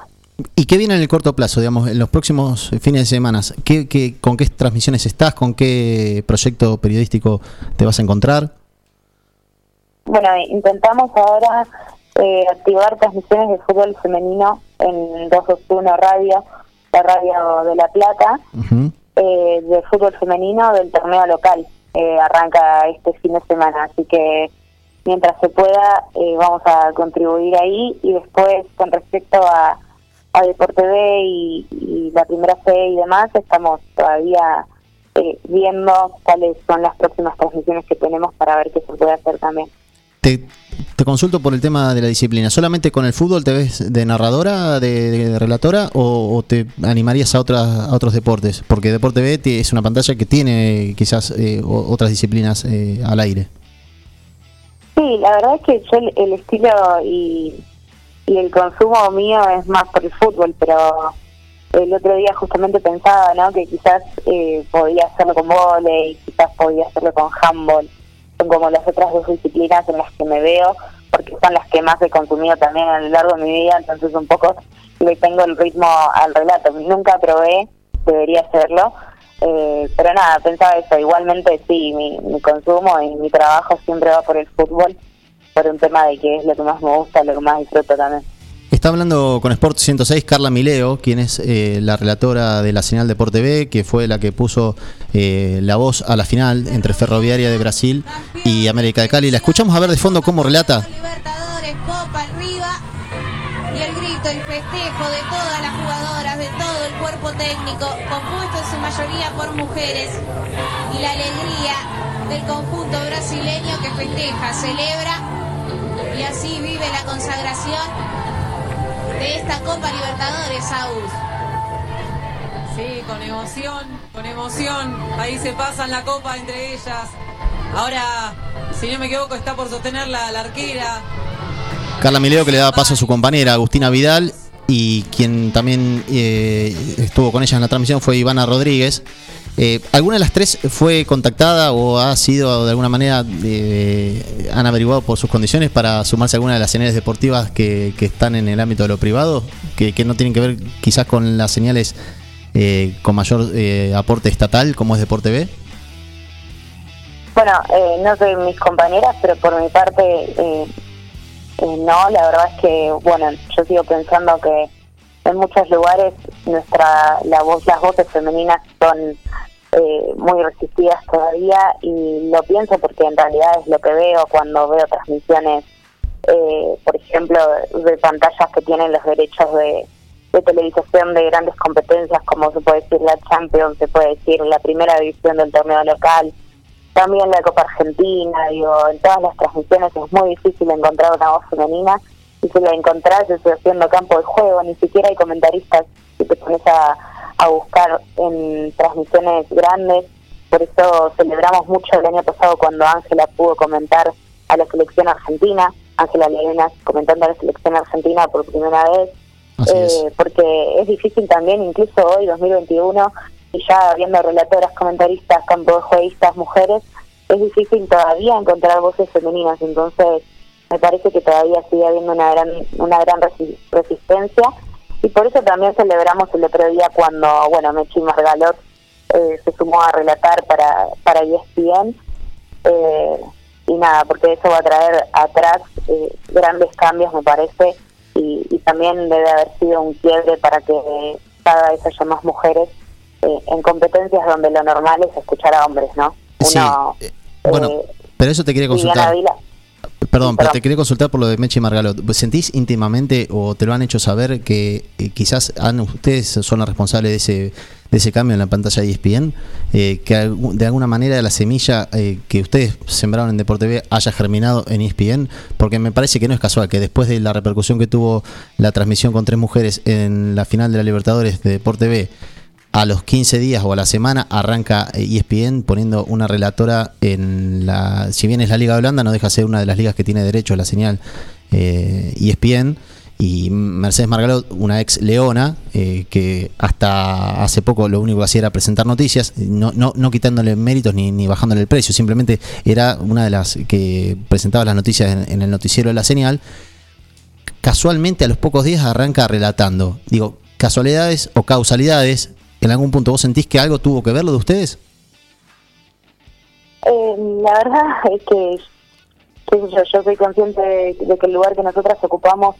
[SPEAKER 2] ¿Y qué viene en el corto plazo, digamos, en los próximos fines de semana? ¿Qué, qué, ¿Con qué transmisiones estás? ¿Con qué proyecto periodístico te vas a encontrar?
[SPEAKER 10] Bueno, intentamos ahora eh, activar transmisiones de fútbol femenino en 221 Radio, la radio de La Plata, eh, de fútbol femenino del torneo local. Eh, arranca este fin de semana, así que mientras se pueda eh, vamos a contribuir ahí y después con respecto a, a Deporte B y, y la primera C y demás, estamos todavía eh, viendo cuáles son las próximas transmisiones que tenemos para ver qué se puede hacer también.
[SPEAKER 2] Te, te consulto por el tema de la disciplina. ¿Solamente con el fútbol te ves de narradora, de, relatora o, te animarías a, otras, a otros deportes? Porque Deporte B es una pantalla que tiene quizás eh, otras disciplinas eh, al aire.
[SPEAKER 10] Sí, la verdad es que yo el, estilo y, y el consumo mío es más por el fútbol, pero el otro día justamente pensaba, ¿no? Que quizás eh, podía hacerlo con volei, quizás podía hacerlo con handball. Son como las otras dos disciplinas en las que me veo, porque son las que más he consumido también a lo largo de mi vida, entonces un poco le tengo el ritmo al relato. Nunca probé, debería hacerlo, eh, pero nada, pensaba eso. Igualmente sí, mi, mi consumo y mi trabajo siempre va por el fútbol, por un tema de que es lo que más me gusta, lo que más disfruto también.
[SPEAKER 2] Está hablando con Sport 106 Carla Mileo, quien es eh, la relatora de la señal Deporte B, que fue la que puso eh, la voz a la final entre Ferroviaria de Brasil y América de Cali. La escuchamos a ver de fondo cómo relata.
[SPEAKER 11] Libertadores, Copa arriba y el grito, el festejo de todas las jugadoras, de todo el cuerpo técnico, compuesto en su mayoría por mujeres, y la alegría del conjunto brasileño que festeja, celebra y así vive la consagración de esta Copa Libertadores, Saúl.
[SPEAKER 12] Sí, con emoción, con emoción. Ahí se pasan la copa entre ellas. Ahora, si no me equivoco, está por sostener la, la arquera.
[SPEAKER 2] Carla Mileo que le daba paso a su compañera Agustina Vidal y quien también eh, estuvo con ella en la transmisión fue Ivana Rodríguez. Eh, ¿Alguna de las tres fue contactada o ha sido de alguna manera, eh, han averiguado por sus condiciones para sumarse a alguna de las señales deportivas que, están en el ámbito de lo privado? Que, que no tienen que ver quizás con las señales eh, con mayor eh, aporte estatal como es Deporte B.
[SPEAKER 10] Bueno, eh, no soy mis compañeras, pero por mi parte eh, no, la verdad es que, bueno, yo sigo pensando que en muchos lugares nuestra la voz, las voces femeninas son eh, muy resistidas todavía y lo pienso porque en realidad es lo que veo cuando veo transmisiones, eh, por ejemplo, de pantallas que tienen los derechos de, de televisación de grandes competencias, como se puede decir la Champions, se puede decir la primera división del torneo local, también la Copa Argentina, digo, en todas las transmisiones es muy difícil encontrar una voz femenina y si la encontrás es haciendo campo de juego, ni siquiera hay comentaristas si te pones a, a buscar en transmisiones grandes, por eso celebramos mucho el año pasado cuando Ángela pudo comentar a la selección argentina, Ángela Levinas comentando a la selección argentina por primera vez. Eh, porque es difícil también, incluso hoy, 2021, y ya viendo relatoras, comentaristas, campo de jueguistas, mujeres, es difícil todavía encontrar voces femeninas, entonces me parece que todavía sigue habiendo una gran, una gran resi- resistencia y por eso también celebramos el otro día cuando, bueno, Mechi Margalot eh, se sumó a relatar para, para ESPN eh, y nada, porque eso va a traer atrás eh, grandes cambios, me parece, y, y también debe haber sido un quiebre para que cada vez haya más mujeres eh, en competencias donde lo normal es escuchar a hombres, ¿no?
[SPEAKER 2] Sí,
[SPEAKER 10] Uno,
[SPEAKER 2] Bueno,
[SPEAKER 10] eh,
[SPEAKER 2] pero eso te quería
[SPEAKER 10] Viviana
[SPEAKER 2] consultar.
[SPEAKER 10] Vila-
[SPEAKER 2] Perdón, pero te quería consultar por lo de Mechi Margalot. ¿Sentís íntimamente o te lo han hecho saber que eh, quizás han- ustedes son los responsables de ese, de ese cambio en la pantalla de ESPN? Eh, que de alguna manera la semilla eh, que ustedes sembraron en Deporte B haya germinado en ESPN? Porque me parece que no es casual que después de la repercusión que tuvo la transmisión con tres mujeres en la final de la Libertadores de Deporte B, a los 15 días o a la semana arranca E ESPN poniendo una relatora en la. Si bien es la Liga de Holanda, no deja de ser una de las ligas que tiene derecho a la señal eh, ESPN. Y Mercedes Margalot, una ex leona, eh, que hasta hace poco lo único que hacía era presentar noticias, no, no, no quitándole méritos ni, ni bajándole el precio, simplemente era una de las que presentaba las noticias en, en el noticiero de la señal. Casualmente a los pocos días arranca relatando. Digo, casualidades o causalidades, ¿en algún punto vos sentís que algo tuvo que ver lo de ustedes?
[SPEAKER 10] Eh, la verdad *laughs* es que yo, yo soy consciente de, que el lugar que nosotras ocupamos,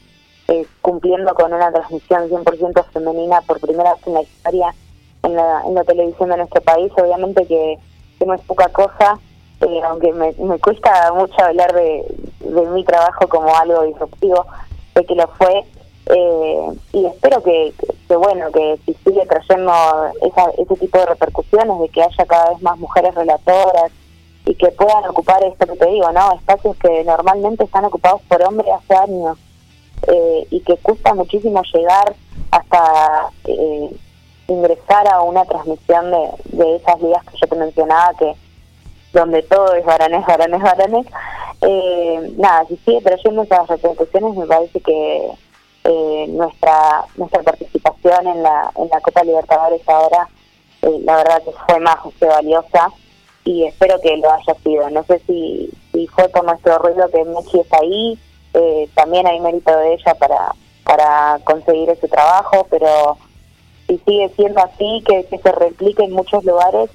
[SPEAKER 10] eh, cumpliendo con una transmisión 100% femenina por primera vez en la historia en la, en la televisión de nuestro país, obviamente que, que no es poca cosa, eh, aunque me, me cuesta mucho hablar de mi trabajo como algo disruptivo, de que lo fue, eh, y espero que, que- bueno, que si sigue trayendo esa, ese tipo de repercusiones, de que haya cada vez más mujeres relatoras, y que puedan ocupar esto que te digo, ¿no? Espacios que normalmente están ocupados por hombres hace años eh, y que cuesta muchísimo llegar hasta eh, ingresar a una transmisión de, de esas ligas que yo te mencionaba, que donde todo es varones, varones, varones. Eh, nada, si sigue trayendo esas repercusiones, me parece que eh, nuestra nuestra participación en la, en la Copa Libertadores ahora, eh, la verdad que fue más que valiosa y espero que lo haya sido. No sé si, si fue por nuestro ruido que Mechi está ahí, eh, también hay mérito de ella para, para conseguir ese trabajo, pero si sigue siendo así, que, que se replique en muchos lugares,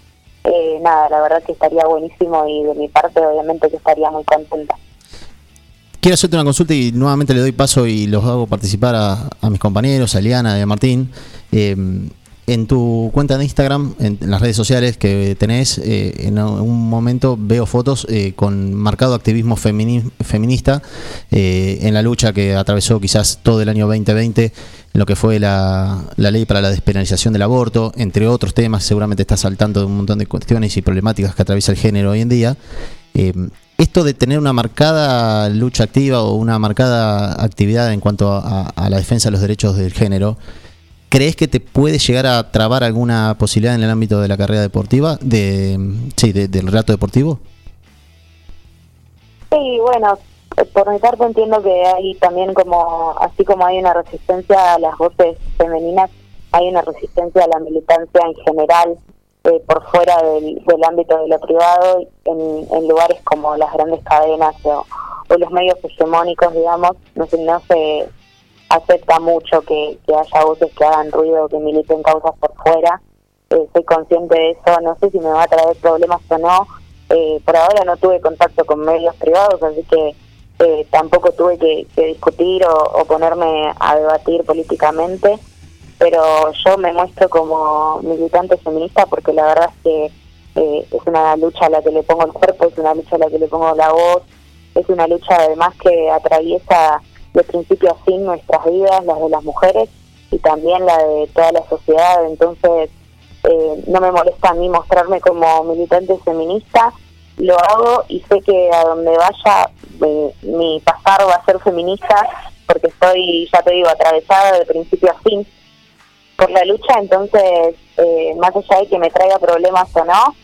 [SPEAKER 10] eh, nada, la verdad que estaría buenísimo y de mi parte obviamente que estaría muy contenta.
[SPEAKER 2] Quiero hacerte una consulta y nuevamente le doy paso y los hago participar a, mis compañeros, a Liana y a Martín. Eh, en tu cuenta de Instagram, en, las redes sociales que tenés, eh, en un momento veo fotos eh, con marcado activismo femini- feminista eh, en la lucha que atravesó quizás todo el año 2020, en lo que fue la, la ley para la despenalización del aborto, entre otros temas, seguramente estás al tanto de un montón de cuestiones y problemáticas que atraviesa el género hoy en día. Esto de tener una marcada lucha activa o una marcada actividad en cuanto a, a la defensa de los derechos del género, ¿crees que te puede llegar a trabar alguna posibilidad en el ámbito de la carrera deportiva, de, sí, de- del relato deportivo?
[SPEAKER 10] Sí, bueno, por mi parte entiendo que hay también como, así como hay una resistencia a las voces femeninas, hay una resistencia a la militancia en general eh, por fuera del, ámbito de lo privado, en, en lugares como las grandes cadenas o, o los medios hegemónicos, digamos, no se, no se acepta mucho que, haya voces que hagan ruido, que militen causas por fuera. Eh, soy consciente de eso, no sé si me va a traer problemas o no. Eh, por ahora no tuve contacto con medios privados, así que eh, tampoco tuve que, que discutir o, o ponerme a debatir políticamente, pero yo me muestro como militante feminista porque la verdad es que eh, es una lucha a la que le pongo el cuerpo, es una lucha a la que le pongo la voz, es una lucha además que atraviesa de principio a fin nuestras vidas, las de las mujeres y también la de toda la sociedad, entonces eh, no me molesta a mí mostrarme como militante feminista, lo hago y sé que a donde vaya eh, mi pasar va a ser feminista porque estoy, ya te digo, atravesada de principio a fin por la lucha, entonces eh, más allá de que me traiga problemas o no,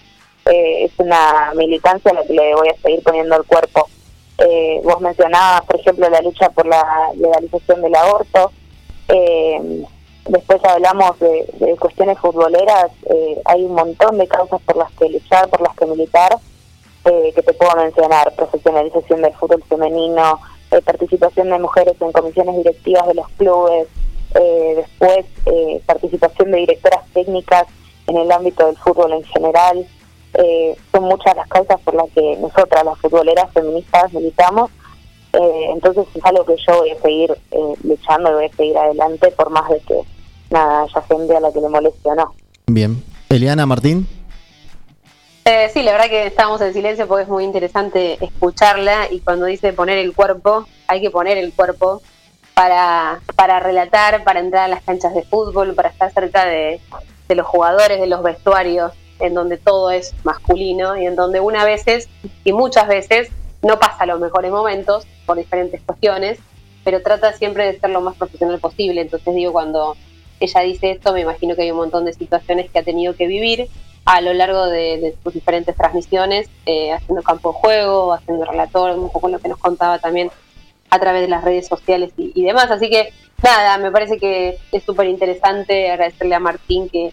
[SPEAKER 10] eh, es una militancia a la que le voy a seguir poniendo el cuerpo. Eh, vos mencionabas, por ejemplo, la lucha por la legalización del aborto. Eh, después hablamos de, de cuestiones futboleras, eh, hay un montón de causas por las que luchar, por las que militar, que te puedo mencionar, profesionalización del fútbol femenino, participación de mujeres en comisiones directivas de los clubes, eh, después eh, participación de directoras técnicas en el ámbito del fútbol en general. Eh, son muchas las causas por las que nosotras, las futboleras feministas, militamos. Eh, entonces es algo que yo voy a seguir eh, luchando y voy a seguir adelante por más de que nada haya gente a la que le moleste o no.
[SPEAKER 2] Bien. Eliana Martín.
[SPEAKER 3] Eh, sí, la verdad que estábamos en silencio porque es muy interesante escucharla y cuando dice poner el cuerpo, hay que poner el cuerpo para, para relatar, para entrar a las canchas de fútbol, para estar cerca de, de los jugadores, de los vestuarios, en donde todo es masculino y en donde una veces y muchas veces no pasa los mejores momentos por diferentes cuestiones, pero trata siempre de ser lo más profesional posible. Entonces digo, cuando ella dice esto, me imagino que hay un montón de situaciones que ha tenido que vivir a lo largo de, sus diferentes transmisiones, eh, haciendo campo de juego, haciendo relator, un poco lo que nos contaba también a través de las redes sociales y, demás. Así que nada, me parece que es súper interesante agradecerle a Martín que,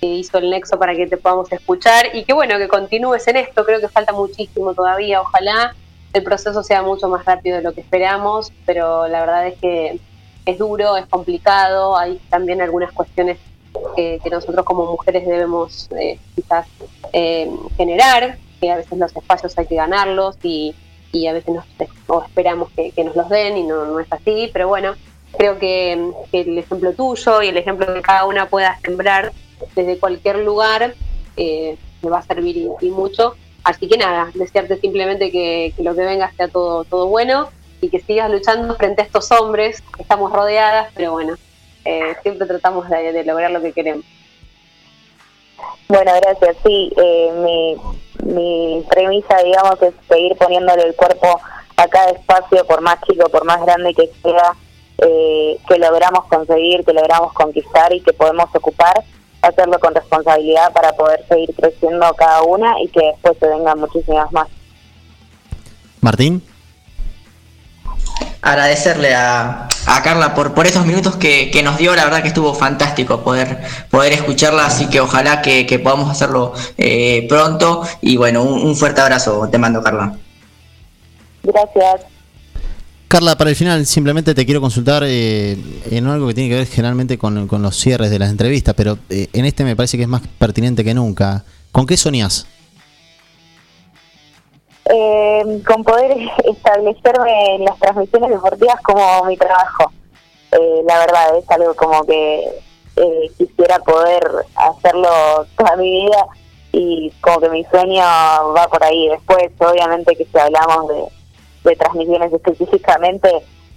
[SPEAKER 3] que hizo el nexo para que te podamos escuchar y que bueno, que continúes en esto, creo que falta muchísimo todavía, ojalá el proceso sea mucho más rápido de lo que esperamos, pero la verdad es que es duro, es complicado, hay también algunas cuestiones que, que nosotros como mujeres debemos eh, quizás eh, generar, que a veces los espacios hay que ganarlos y, y a veces nos, o esperamos que, que nos los den y no, no es así, pero bueno, creo que, que el ejemplo tuyo y el ejemplo que cada una pueda sembrar desde cualquier lugar eh, me va a servir y, mucho. Así que nada, desearte simplemente que, que lo que venga sea todo, todo bueno y que sigas luchando frente a estos hombres estamos rodeadas, pero bueno, eh, siempre tratamos de lograr lo que queremos.
[SPEAKER 10] Bueno, gracias. Sí, eh, mi, mi premisa, digamos, es seguir poniéndole el cuerpo a cada espacio, por más chico, por más grande que sea, eh, que logramos conseguir, que logramos conquistar y que podemos ocupar, hacerlo con responsabilidad para poder seguir creciendo cada una y que después se vengan muchísimas más.
[SPEAKER 2] Martín.
[SPEAKER 4] Agradecerle a, a Carla por, por esos minutos que, que nos dio, la verdad que estuvo fantástico poder, poder escucharla, así que ojalá que, que podamos hacerlo eh, pronto y bueno, un, un fuerte abrazo, te mando Carla.
[SPEAKER 10] Gracias.
[SPEAKER 2] Carla, para el final simplemente te quiero consultar eh, en algo que tiene que ver generalmente con, con los cierres de las entrevistas, pero eh, en este me parece que es más pertinente que nunca. ¿Con qué soñás?
[SPEAKER 10] Eh, con poder establecerme en las transmisiones deportivas como mi trabajo. Eh, la verdad, es algo como que eh, quisiera poder hacerlo toda mi vida y como que mi sueño va por ahí. Después, obviamente que si hablamos de, transmisiones específicamente,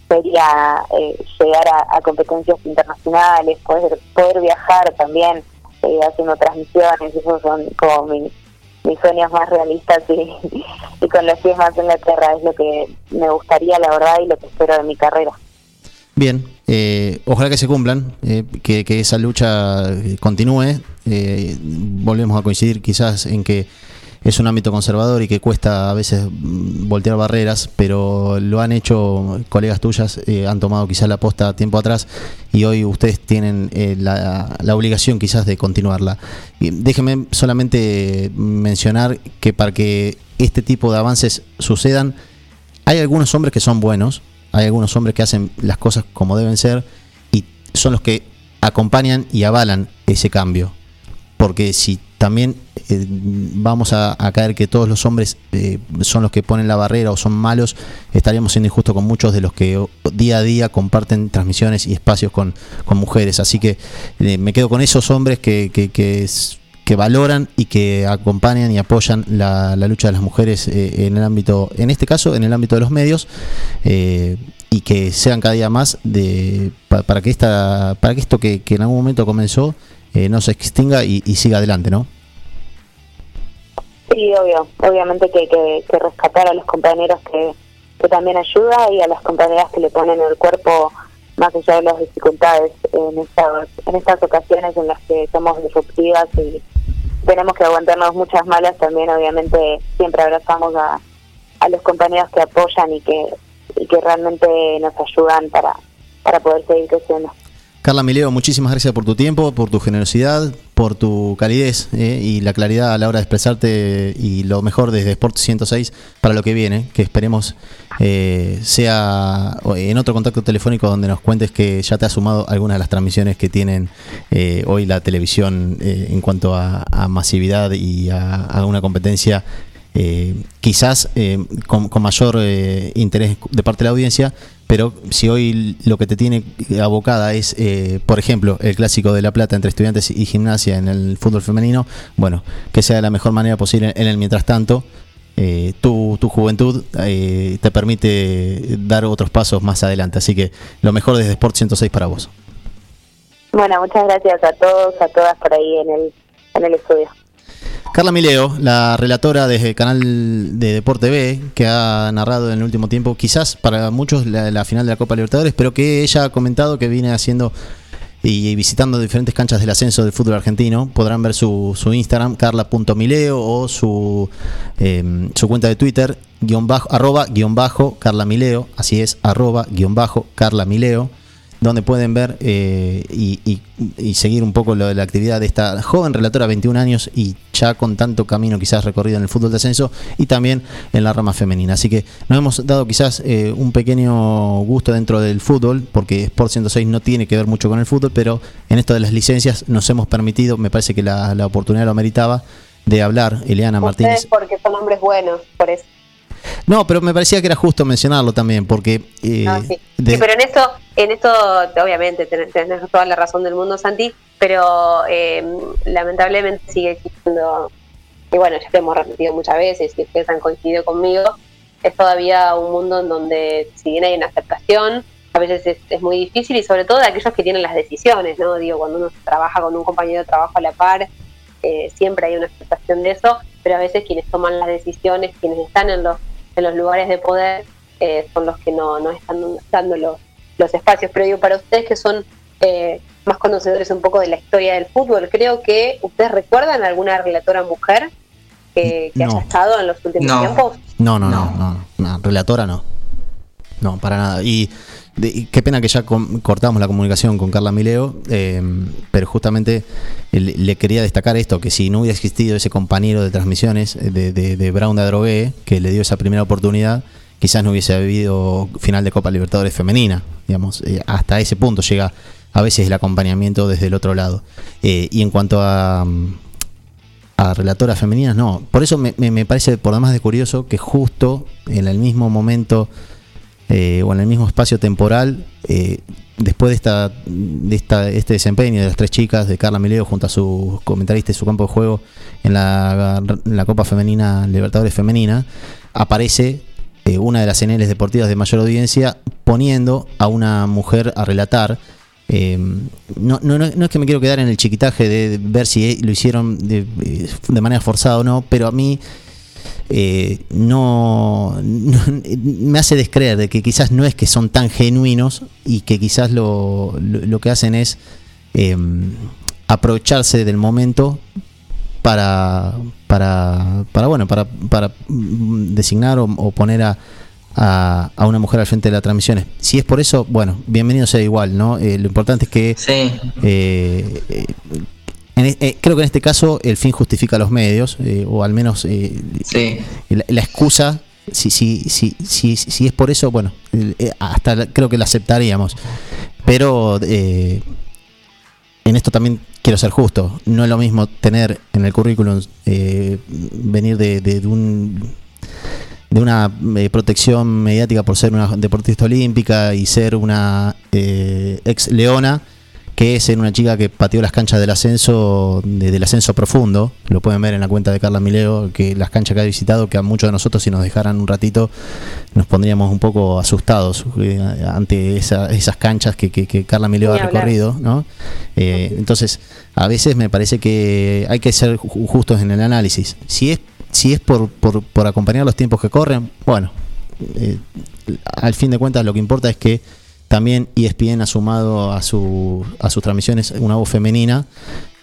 [SPEAKER 10] sería eh, llegar a, competencias internacionales, poder, poder viajar también eh, haciendo transmisiones, esos son como mi, mis sueños más realistas y, y con los pies más en la tierra, es lo que me gustaría la verdad y lo que espero de mi carrera.
[SPEAKER 2] Bien, eh, ojalá que se cumplan, eh, que, que esa lucha continúe. Eh, volvemos a coincidir quizás en que es un ámbito conservador y que cuesta a veces mm, voltear barreras, pero lo han hecho colegas tuyas, eh, han tomado quizás la posta tiempo atrás y hoy ustedes tienen eh, la, obligación quizás de continuarla. Y déjenme solamente mencionar que para que este tipo de avances sucedan, hay algunos hombres que son buenos, hay algunos hombres que hacen las cosas como deben ser y son los que acompañan y avalan ese cambio. Porque si también eh, vamos a, caer que todos los hombres eh, son los que ponen la barrera o son malos, estaríamos siendo injustos con muchos de los que día a día comparten transmisiones y espacios con, con mujeres. Así que eh, me quedo con esos hombres que, que, que valoran y que acompañan y apoyan la, lucha de las mujeres eh, en el ámbito, en este caso, en el ámbito de los medios, eh, y que sean cada día más de, pa- para que esta, para que esto que en algún momento comenzó eh, no se extinga y, siga adelante, ¿no?
[SPEAKER 10] Sí, obvio, obviamente que hay que, que rescatar a los compañeros que, que también ayuda y a las compañeras que le ponen el cuerpo más allá de las dificultades en estas, en estas ocasiones en las que somos disruptivas y tenemos que aguantarnos muchas malas, también obviamente siempre abrazamos a, a los compañeros que apoyan y que, y que realmente nos ayudan para, para poder seguir creciendo.
[SPEAKER 2] Carla Mileo, muchísimas gracias por tu tiempo, por tu generosidad, por tu calidez eh, y la claridad a la hora de expresarte y lo mejor desde Sport 106 para lo que viene, que esperemos eh, sea en otro contacto telefónico donde nos cuentes que ya te has sumado algunas de las transmisiones que tienen eh, hoy la televisión eh, en cuanto a, a masividad y a, a una competencia eh, quizás eh, con, mayor eh, interés de parte de la audiencia, pero si hoy lo que te tiene abocada es, eh, por ejemplo, el clásico de La Plata entre estudiantes y gimnasia en el fútbol femenino, bueno, que sea de la mejor manera posible en el mientras tanto. eh, tu, tu juventud eh, te permite dar otros pasos más adelante. Así que lo mejor desde Sport 106 para vos.
[SPEAKER 10] Bueno, muchas gracias a todos, a todas por ahí en el, en el estudio.
[SPEAKER 2] Carla Mileo, la relatora desde canal de Deporte B, que ha narrado en el último tiempo, quizás para muchos la, la final de la Copa Libertadores, pero que ella ha comentado que viene haciendo y visitando diferentes canchas del ascenso del fútbol argentino. Podrán ver su, su Instagram, carla.mileo, o su, eh, su cuenta de Twitter, guion bajo, arroba, guion bajo, Carla Mileo, así es, arroba, guion bajo, Carla Mileo, donde pueden ver eh, y, y- y seguir un poco lo de la actividad de esta joven relatora, 21 años, y ya con tanto camino quizás recorrido en el fútbol de ascenso y también en la rama femenina. Así que nos hemos dado quizás eh, un pequeño gusto dentro del fútbol, porque Sport 106 no tiene que ver mucho con el fútbol, pero en esto de las licencias nos hemos permitido, me parece que la, la oportunidad lo meritaba, de hablar, Eliana Martínez.
[SPEAKER 3] Porque son hombres buenos, por eso.
[SPEAKER 2] No, pero me parecía que era justo mencionarlo también, porque... eh,
[SPEAKER 3] Ah, sí.
[SPEAKER 2] de-
[SPEAKER 3] Sí, pero en esto, en esto obviamente tenés, tenés toda la razón del mundo, Santi, pero eh, lamentablemente sigue existiendo, y bueno, ya te hemos repetido muchas veces y ustedes han coincidido conmigo, es todavía un mundo en donde si bien hay una aceptación, a veces es, es muy difícil y sobre todo de aquellos que tienen las decisiones, ¿no? Digo, cuando uno trabaja con un compañero de trabajo a la par, eh, siempre hay una aceptación de eso, pero a veces quienes toman las decisiones, quienes están en los, en los lugares de poder, eh, son los que no, no están dando los, los espacios. Pero digo, para ustedes que son eh, más conocedores un poco de la historia del fútbol, creo que ustedes recuerdan alguna relatora mujer que, que
[SPEAKER 2] No.
[SPEAKER 3] haya estado en los últimos
[SPEAKER 2] No.
[SPEAKER 3] tiempos.
[SPEAKER 2] No, no, no, no, no, relatora no. No, para nada. Y, qué pena que ya cortamos la comunicación con Carla Mileo, eh, pero justamente eh, le, quería destacar esto, que si no hubiera existido ese compañero de transmisiones eh, de, Brown de Adrogué, que le dio esa primera oportunidad, quizás no hubiese habido final de Copa Libertadores femenina, digamos, hasta ese punto llega a veces el acompañamiento desde el otro lado. Y en cuanto a... a relatoras femeninas, no. Por eso me, me- me parece por demás de curioso que justo en el mismo momento eh, o en el mismo espacio temporal, eh, después de esta, de esta este desempeño de las tres chicas, de Carla Mileo junto a sus comentaristas y su campo de juego en la, Copa Femenina Libertadores Femenina, aparece eh, una de las señales deportivas de mayor audiencia poniendo a una mujer a relatar. Eh, no, no, no, es que me quiero quedar en el chiquitaje de ver si lo hicieron de, de manera forzada o no, pero a mí eh, no, no- me hace descreer de que quizás no es que son tan genuinos y que quizás lo, lo, lo que hacen es eh, aprovecharse del momento para para para bueno para, para designar o, o poner a, a, a una mujer al frente de las transmisiones. Si es por eso bueno bienvenido sea igual no Eh, lo importante es que eh, en e- eh, creo que en este caso el fin justifica los medios, eh, o al menos eh, la, la excusa, si, si, si, si, si es por eso, bueno, hasta la- creo que la aceptaríamos. Pero en esto también quiero ser justo. No es lo mismo tener en el currículum venir de, de- de un de una eh, protección mediática por ser una deportista olímpica y ser una eh, ex leona que ser una chica que pateó las canchas del ascenso de- del ascenso profundo. Lo pueden ver en la cuenta de Carla Mileo que las canchas que ha visitado que a muchos de nosotros si nos dejaran un ratito nos pondríamos un poco asustados eh, ante esa- esas canchas que, que- que Carla Mileo ha recorrido ¿no? Eh, entonces a veces me parece que hay que ser ju- justos en el análisis. Si es si es por, por, por acompañar los tiempos que corren, bueno, eh, al fin de cuentas lo que importa es que también ESPN ha sumado a, su, a sus transmisiones una voz femenina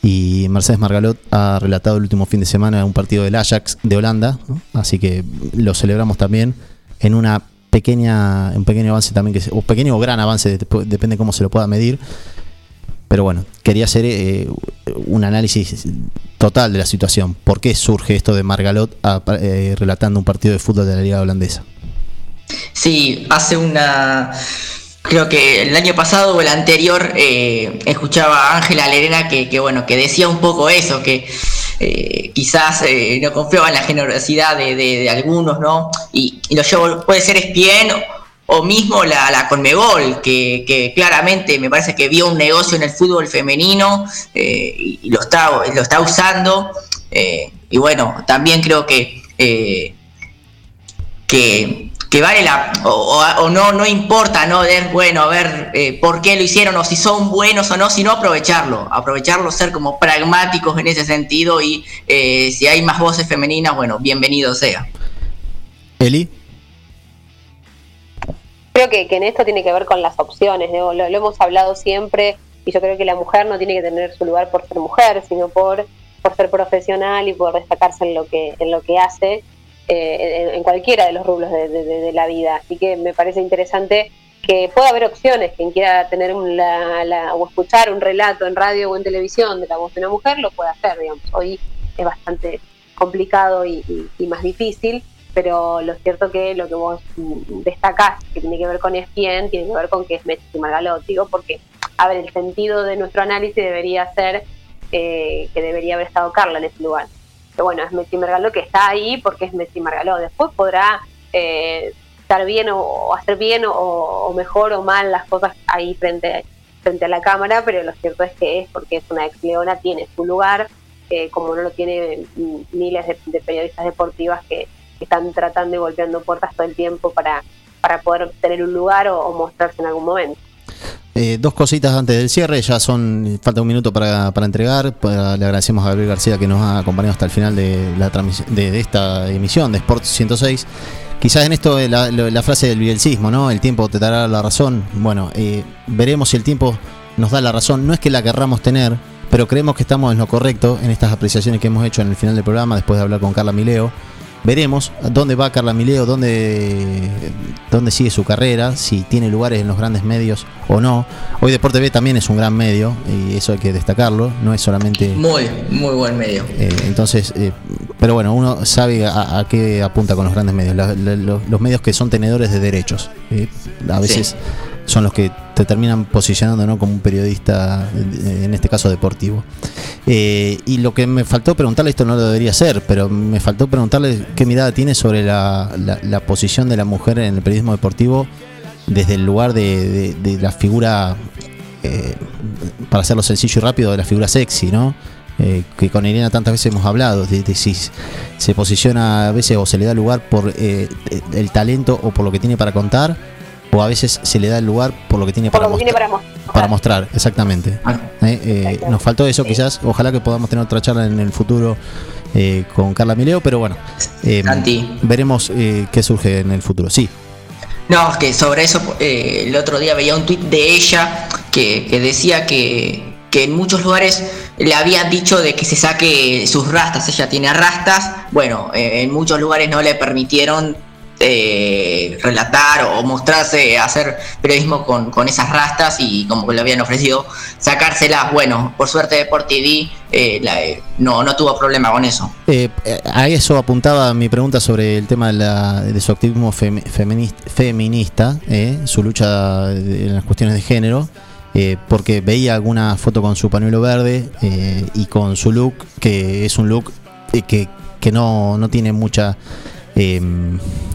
[SPEAKER 2] y Mercedes Margalot ha relatado el último fin de semana un partido del Ajax de Holanda, así que lo celebramos también en una pequeña un pequeño avance también que o pequeño o gran avance dep- depende cómo se lo pueda medir Pero bueno, quería hacer eh, un análisis total de la situación. ¿Por qué surge esto de Margalot eh, relatando un partido de fútbol de la Liga Holandesa?
[SPEAKER 4] Sí, hace una. Creo que el año pasado o el anterior eh, escuchaba a Ángela Lerena que, bueno, que decía un poco eso, que eh, quizás eh, no confiaba en la generosidad de, de- algunos, ¿no? Y, lo llevo, puede ser ESPN o mismo la, la Conmebol, que, claramente me parece que vio un negocio en el fútbol femenino y, y lo, está, lo está usando. y bueno, también creo que que, que vale la o, o- o no no importa no ver bueno a ver eh, por qué lo hicieron o si son buenos o no sino aprovecharlo aprovecharlo ser como pragmáticos en ese sentido y eh, si hay más voces femeninas bueno bienvenido sea.
[SPEAKER 2] Eli,
[SPEAKER 3] Creo que, que en esto tiene que ver con las opciones, ¿no? lo, lo hemos hablado siempre y yo creo que la mujer no tiene que tener su lugar por ser mujer, sino por, por ser profesional y por destacarse en lo que, en lo que hace eh, en, cualquiera de los rubros de, la vida. Así que me parece interesante que pueda haber opciones, quien quiera tener un- la, la- o escuchar un relato en radio o en televisión de la voz de una mujer, lo puede hacer, digamos. Hoy es bastante complicado y más difícil, pero lo cierto que lo que vos mm, destacás, que tiene que ver con ESPN, tiene que ver con que es Messi y Margalot, digo, porque, a ver, el sentido de nuestro análisis debería ser eh, que debería haber estado Carla en ese lugar. Bueno, es Messi Margalot que está ahí porque es Messi Margalot. Después podrá eh, estar bien o, hacer bien o, mejor o mal las cosas ahí frente, frente a la cámara, pero lo cierto es que es porque es una ex leona, tiene su lugar, eh, como no lo tiene mm, miles de, periodistas deportivas que, están tratando y golpeando puertas todo el tiempo para, para poder tener un lugar o mostrarse en algún momento.
[SPEAKER 2] Eh, dos cositas antes del cierre, ya son, falta un minuto para, para entregar. Le agradecemos a Gabriel García que nos ha acompañado hasta el final de, la de, de esta emisión de Sport 106. Quizás en esto la frase del bielcismo, ¿no? El tiempo te dará la razón. Bueno, eh, veremos si el tiempo nos da la razón. No es que la querramos tener, pero creemos que estamos en lo correcto en estas apreciaciones que hemos hecho en el final del programa, después de hablar con Carla Mileo. Veremos dónde va Carla Mileo, dónde, dónde sigue su carrera, si tiene lugares en los grandes medios o no. Hoy Deporte B también es un gran medio y eso hay que destacarlo, no es solamente...
[SPEAKER 4] muy muy buen medio
[SPEAKER 2] eh, entonces, eh, pero bueno, uno sabe a, a qué apunta con los grandes medios, la- la- los, los medios que son tenedores de derechos. eh, a veces
[SPEAKER 4] Sí.
[SPEAKER 2] Son los que te terminan posicionando ¿no? como un periodista, eh, en este caso deportivo. Eh, y lo que me faltó preguntarle, esto no lo debería hacer, pero me faltó preguntarle qué mirada tiene sobre la, la- posición de la mujer en el periodismo deportivo desde el lugar de, de- de la figura, eh, para hacerlo sencillo y rápido, de la figura sexy, ¿no? Eh, que con Irena tantas veces hemos hablado, de, de si se posiciona a veces o se le da lugar por eh, el talento o por lo que tiene para contar, o a veces se le da el lugar por lo que tiene
[SPEAKER 3] Por
[SPEAKER 2] para
[SPEAKER 3] lo que tiene
[SPEAKER 2] mostrar.
[SPEAKER 3] para mostrar.
[SPEAKER 2] Para mostrar, exactamente. Eh, eh, nos faltó eso quizás, ojalá que podamos tener otra charla en el futuro eh, con Carla Mileo, pero bueno, eh, veremos eh, qué surge en el futuro. Sí,
[SPEAKER 4] No, es que sobre eso eh, el otro día veía un tuit de ella que, que decía que, que en muchos lugares le habían dicho de que se saque sus rastas, ella tiene rastas, bueno, eh, en muchos lugares no le permitieron eh, relatar o mostrarse, hacer periodismo con, con esas rastas y como le habían ofrecido sacárselas, bueno, por suerte de por TV eh, eh, no, no tuvo problema con eso.
[SPEAKER 2] Eh, a eso apuntaba mi pregunta sobre el tema de, la- de su activismo femi- feminist- feminista, su lucha en las cuestiones de género, porque veía alguna foto con su pañuelo verde y con su look, que es un look que, que no, no tiene mucha eh,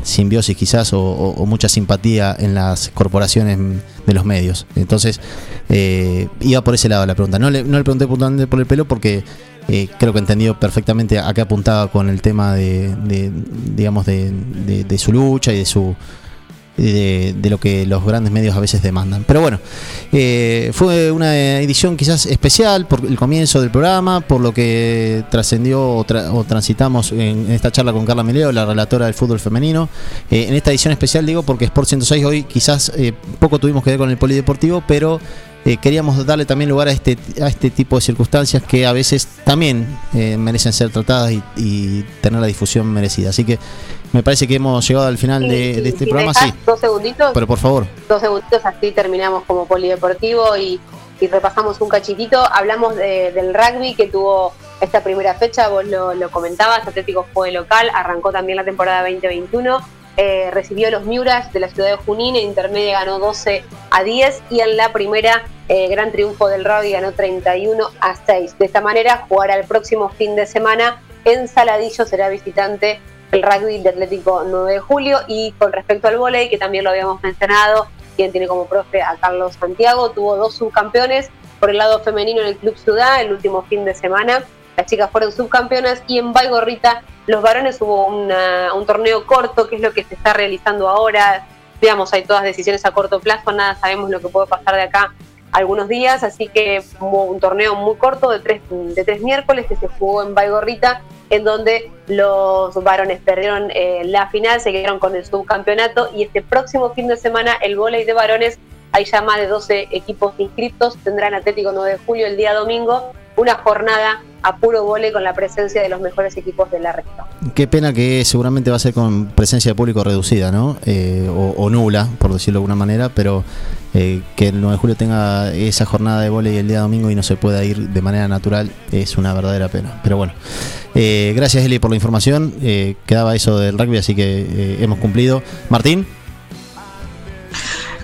[SPEAKER 2] simbiosis quizás o, mucha simpatía en las corporaciones de los medios. Entonces, eh, iba por ese lado la pregunta. No le, no le pregunté puntualmente por el pelo porque eh, creo que entendió perfectamente a qué apuntaba con el tema de, de, digamos, de- de su lucha y de su de, de lo que los grandes medios a veces demandan. Pero bueno, eh, fue una edición quizás especial por el comienzo del programa, por lo que trascendió o, tra- o transitamos en, esta charla con Carla Mileo, la relatora del fútbol femenino. Eh, en esta edición especial digo porque Sport 106 hoy quizás eh, poco tuvimos que ver con el polideportivo, pero eh, queríamos darle también lugar a este, a este tipo de circunstancias que a veces también eh, merecen ser tratadas y, y tener la difusión merecida. Así que me parece que hemos llegado al final de, de este
[SPEAKER 3] Si
[SPEAKER 2] programa, sí.
[SPEAKER 3] Dos segunditos.
[SPEAKER 2] Pero por favor.
[SPEAKER 3] dos segunditos así terminamos como polideportivo y, y repasamos un cachitito. Hablamos de- del rugby que tuvo esta primera fecha, vos lo, lo comentabas, Atlético fue local, arrancó también la temporada 2021, eh, recibió los Miuras de la ciudad de Junín, en intermedia ganó 12 a 10 y en la primera eh, gran triunfo del rugby ganó 31 a 6. De esta manera jugará el próximo fin de semana en Saladillo, será visitante el rugby de Atlético 9 de julio y con respecto al vóley, que también lo habíamos mencionado, quien tiene como profe a Carlos Santiago, tuvo dos subcampeones por el lado femenino en el Club Ciudad el último fin de semana. Las chicas fueron subcampeonas y en Baigorrita los varones hubo un torneo corto, que es lo que se está realizando ahora. Digamos, hay todas decisiones a corto plazo, nada sabemos lo que puede pasar de acá algunos días, así que hubo un torneo muy corto de tres, de tres miércoles que se jugó en Baigorrita, en donde los varones perdieron eh, la final, se quedaron con el subcampeonato y este próximo fin de semana el vóley de varones, hay ya más de 12 equipos inscriptos, tendrán Atlético 9 de julio el día domingo, una jornada a puro vóley con la presencia de los mejores equipos de la región.
[SPEAKER 2] Qué pena que seguramente va a ser con presencia de público reducida, ¿no? Eh, o, o nula, por decirlo de alguna manera, pero eh, que el 9 de julio tenga esa jornada de vóley el día domingo y no se pueda ir de manera natural es una verdadera pena. Pero bueno, eh, gracias Eli por la información. Eh, quedaba eso del rugby, así que eh, hemos cumplido. Martín.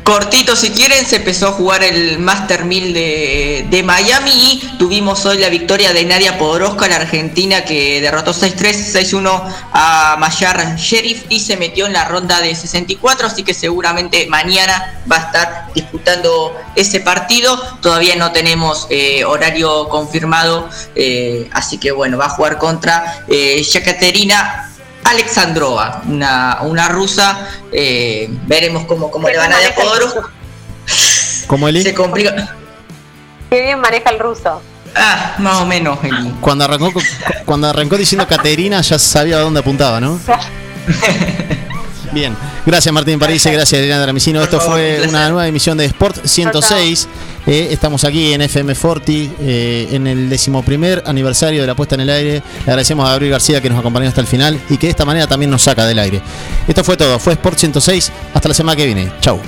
[SPEAKER 4] Cortito, si quieren, se empezó a jugar el Master 1000 de, de Miami y tuvimos hoy la victoria de Nadia Podoroska, la argentina, que derrotó 6-3, 6-1 a Mayar Sheriff y se metió en la ronda de 64, así que seguramente mañana va a estar disputando ese partido. Todavía no tenemos eh, horario confirmado, eh, así que bueno, va a jugar contra eh, Alexandrova, una, una rusa. eh, veremos cómo, cómo le van a Podoroska.
[SPEAKER 2] ¿Cómo Eli?
[SPEAKER 4] Se complica.
[SPEAKER 3] Qué bien maneja el ruso.
[SPEAKER 4] Ah, más o menos, Eli.
[SPEAKER 2] Cuando arrancó, cuando arrancó diciendo Caterina ya sabía a dónde apuntaba, ¿no? *laughs* Bien, gracias Martín París, gracias Elena Dramicino. Esto fue una nueva emisión de Sport 106. Eh, estamos aquí en FM Forti, eh, en el decimoprimer aniversario de la puesta en el aire. Le agradecemos a Gabriel García que nos acompañó hasta el final y que de esta manera también nos saca del aire. Esto fue todo, fue Sport 106. Hasta la semana que viene. Chau.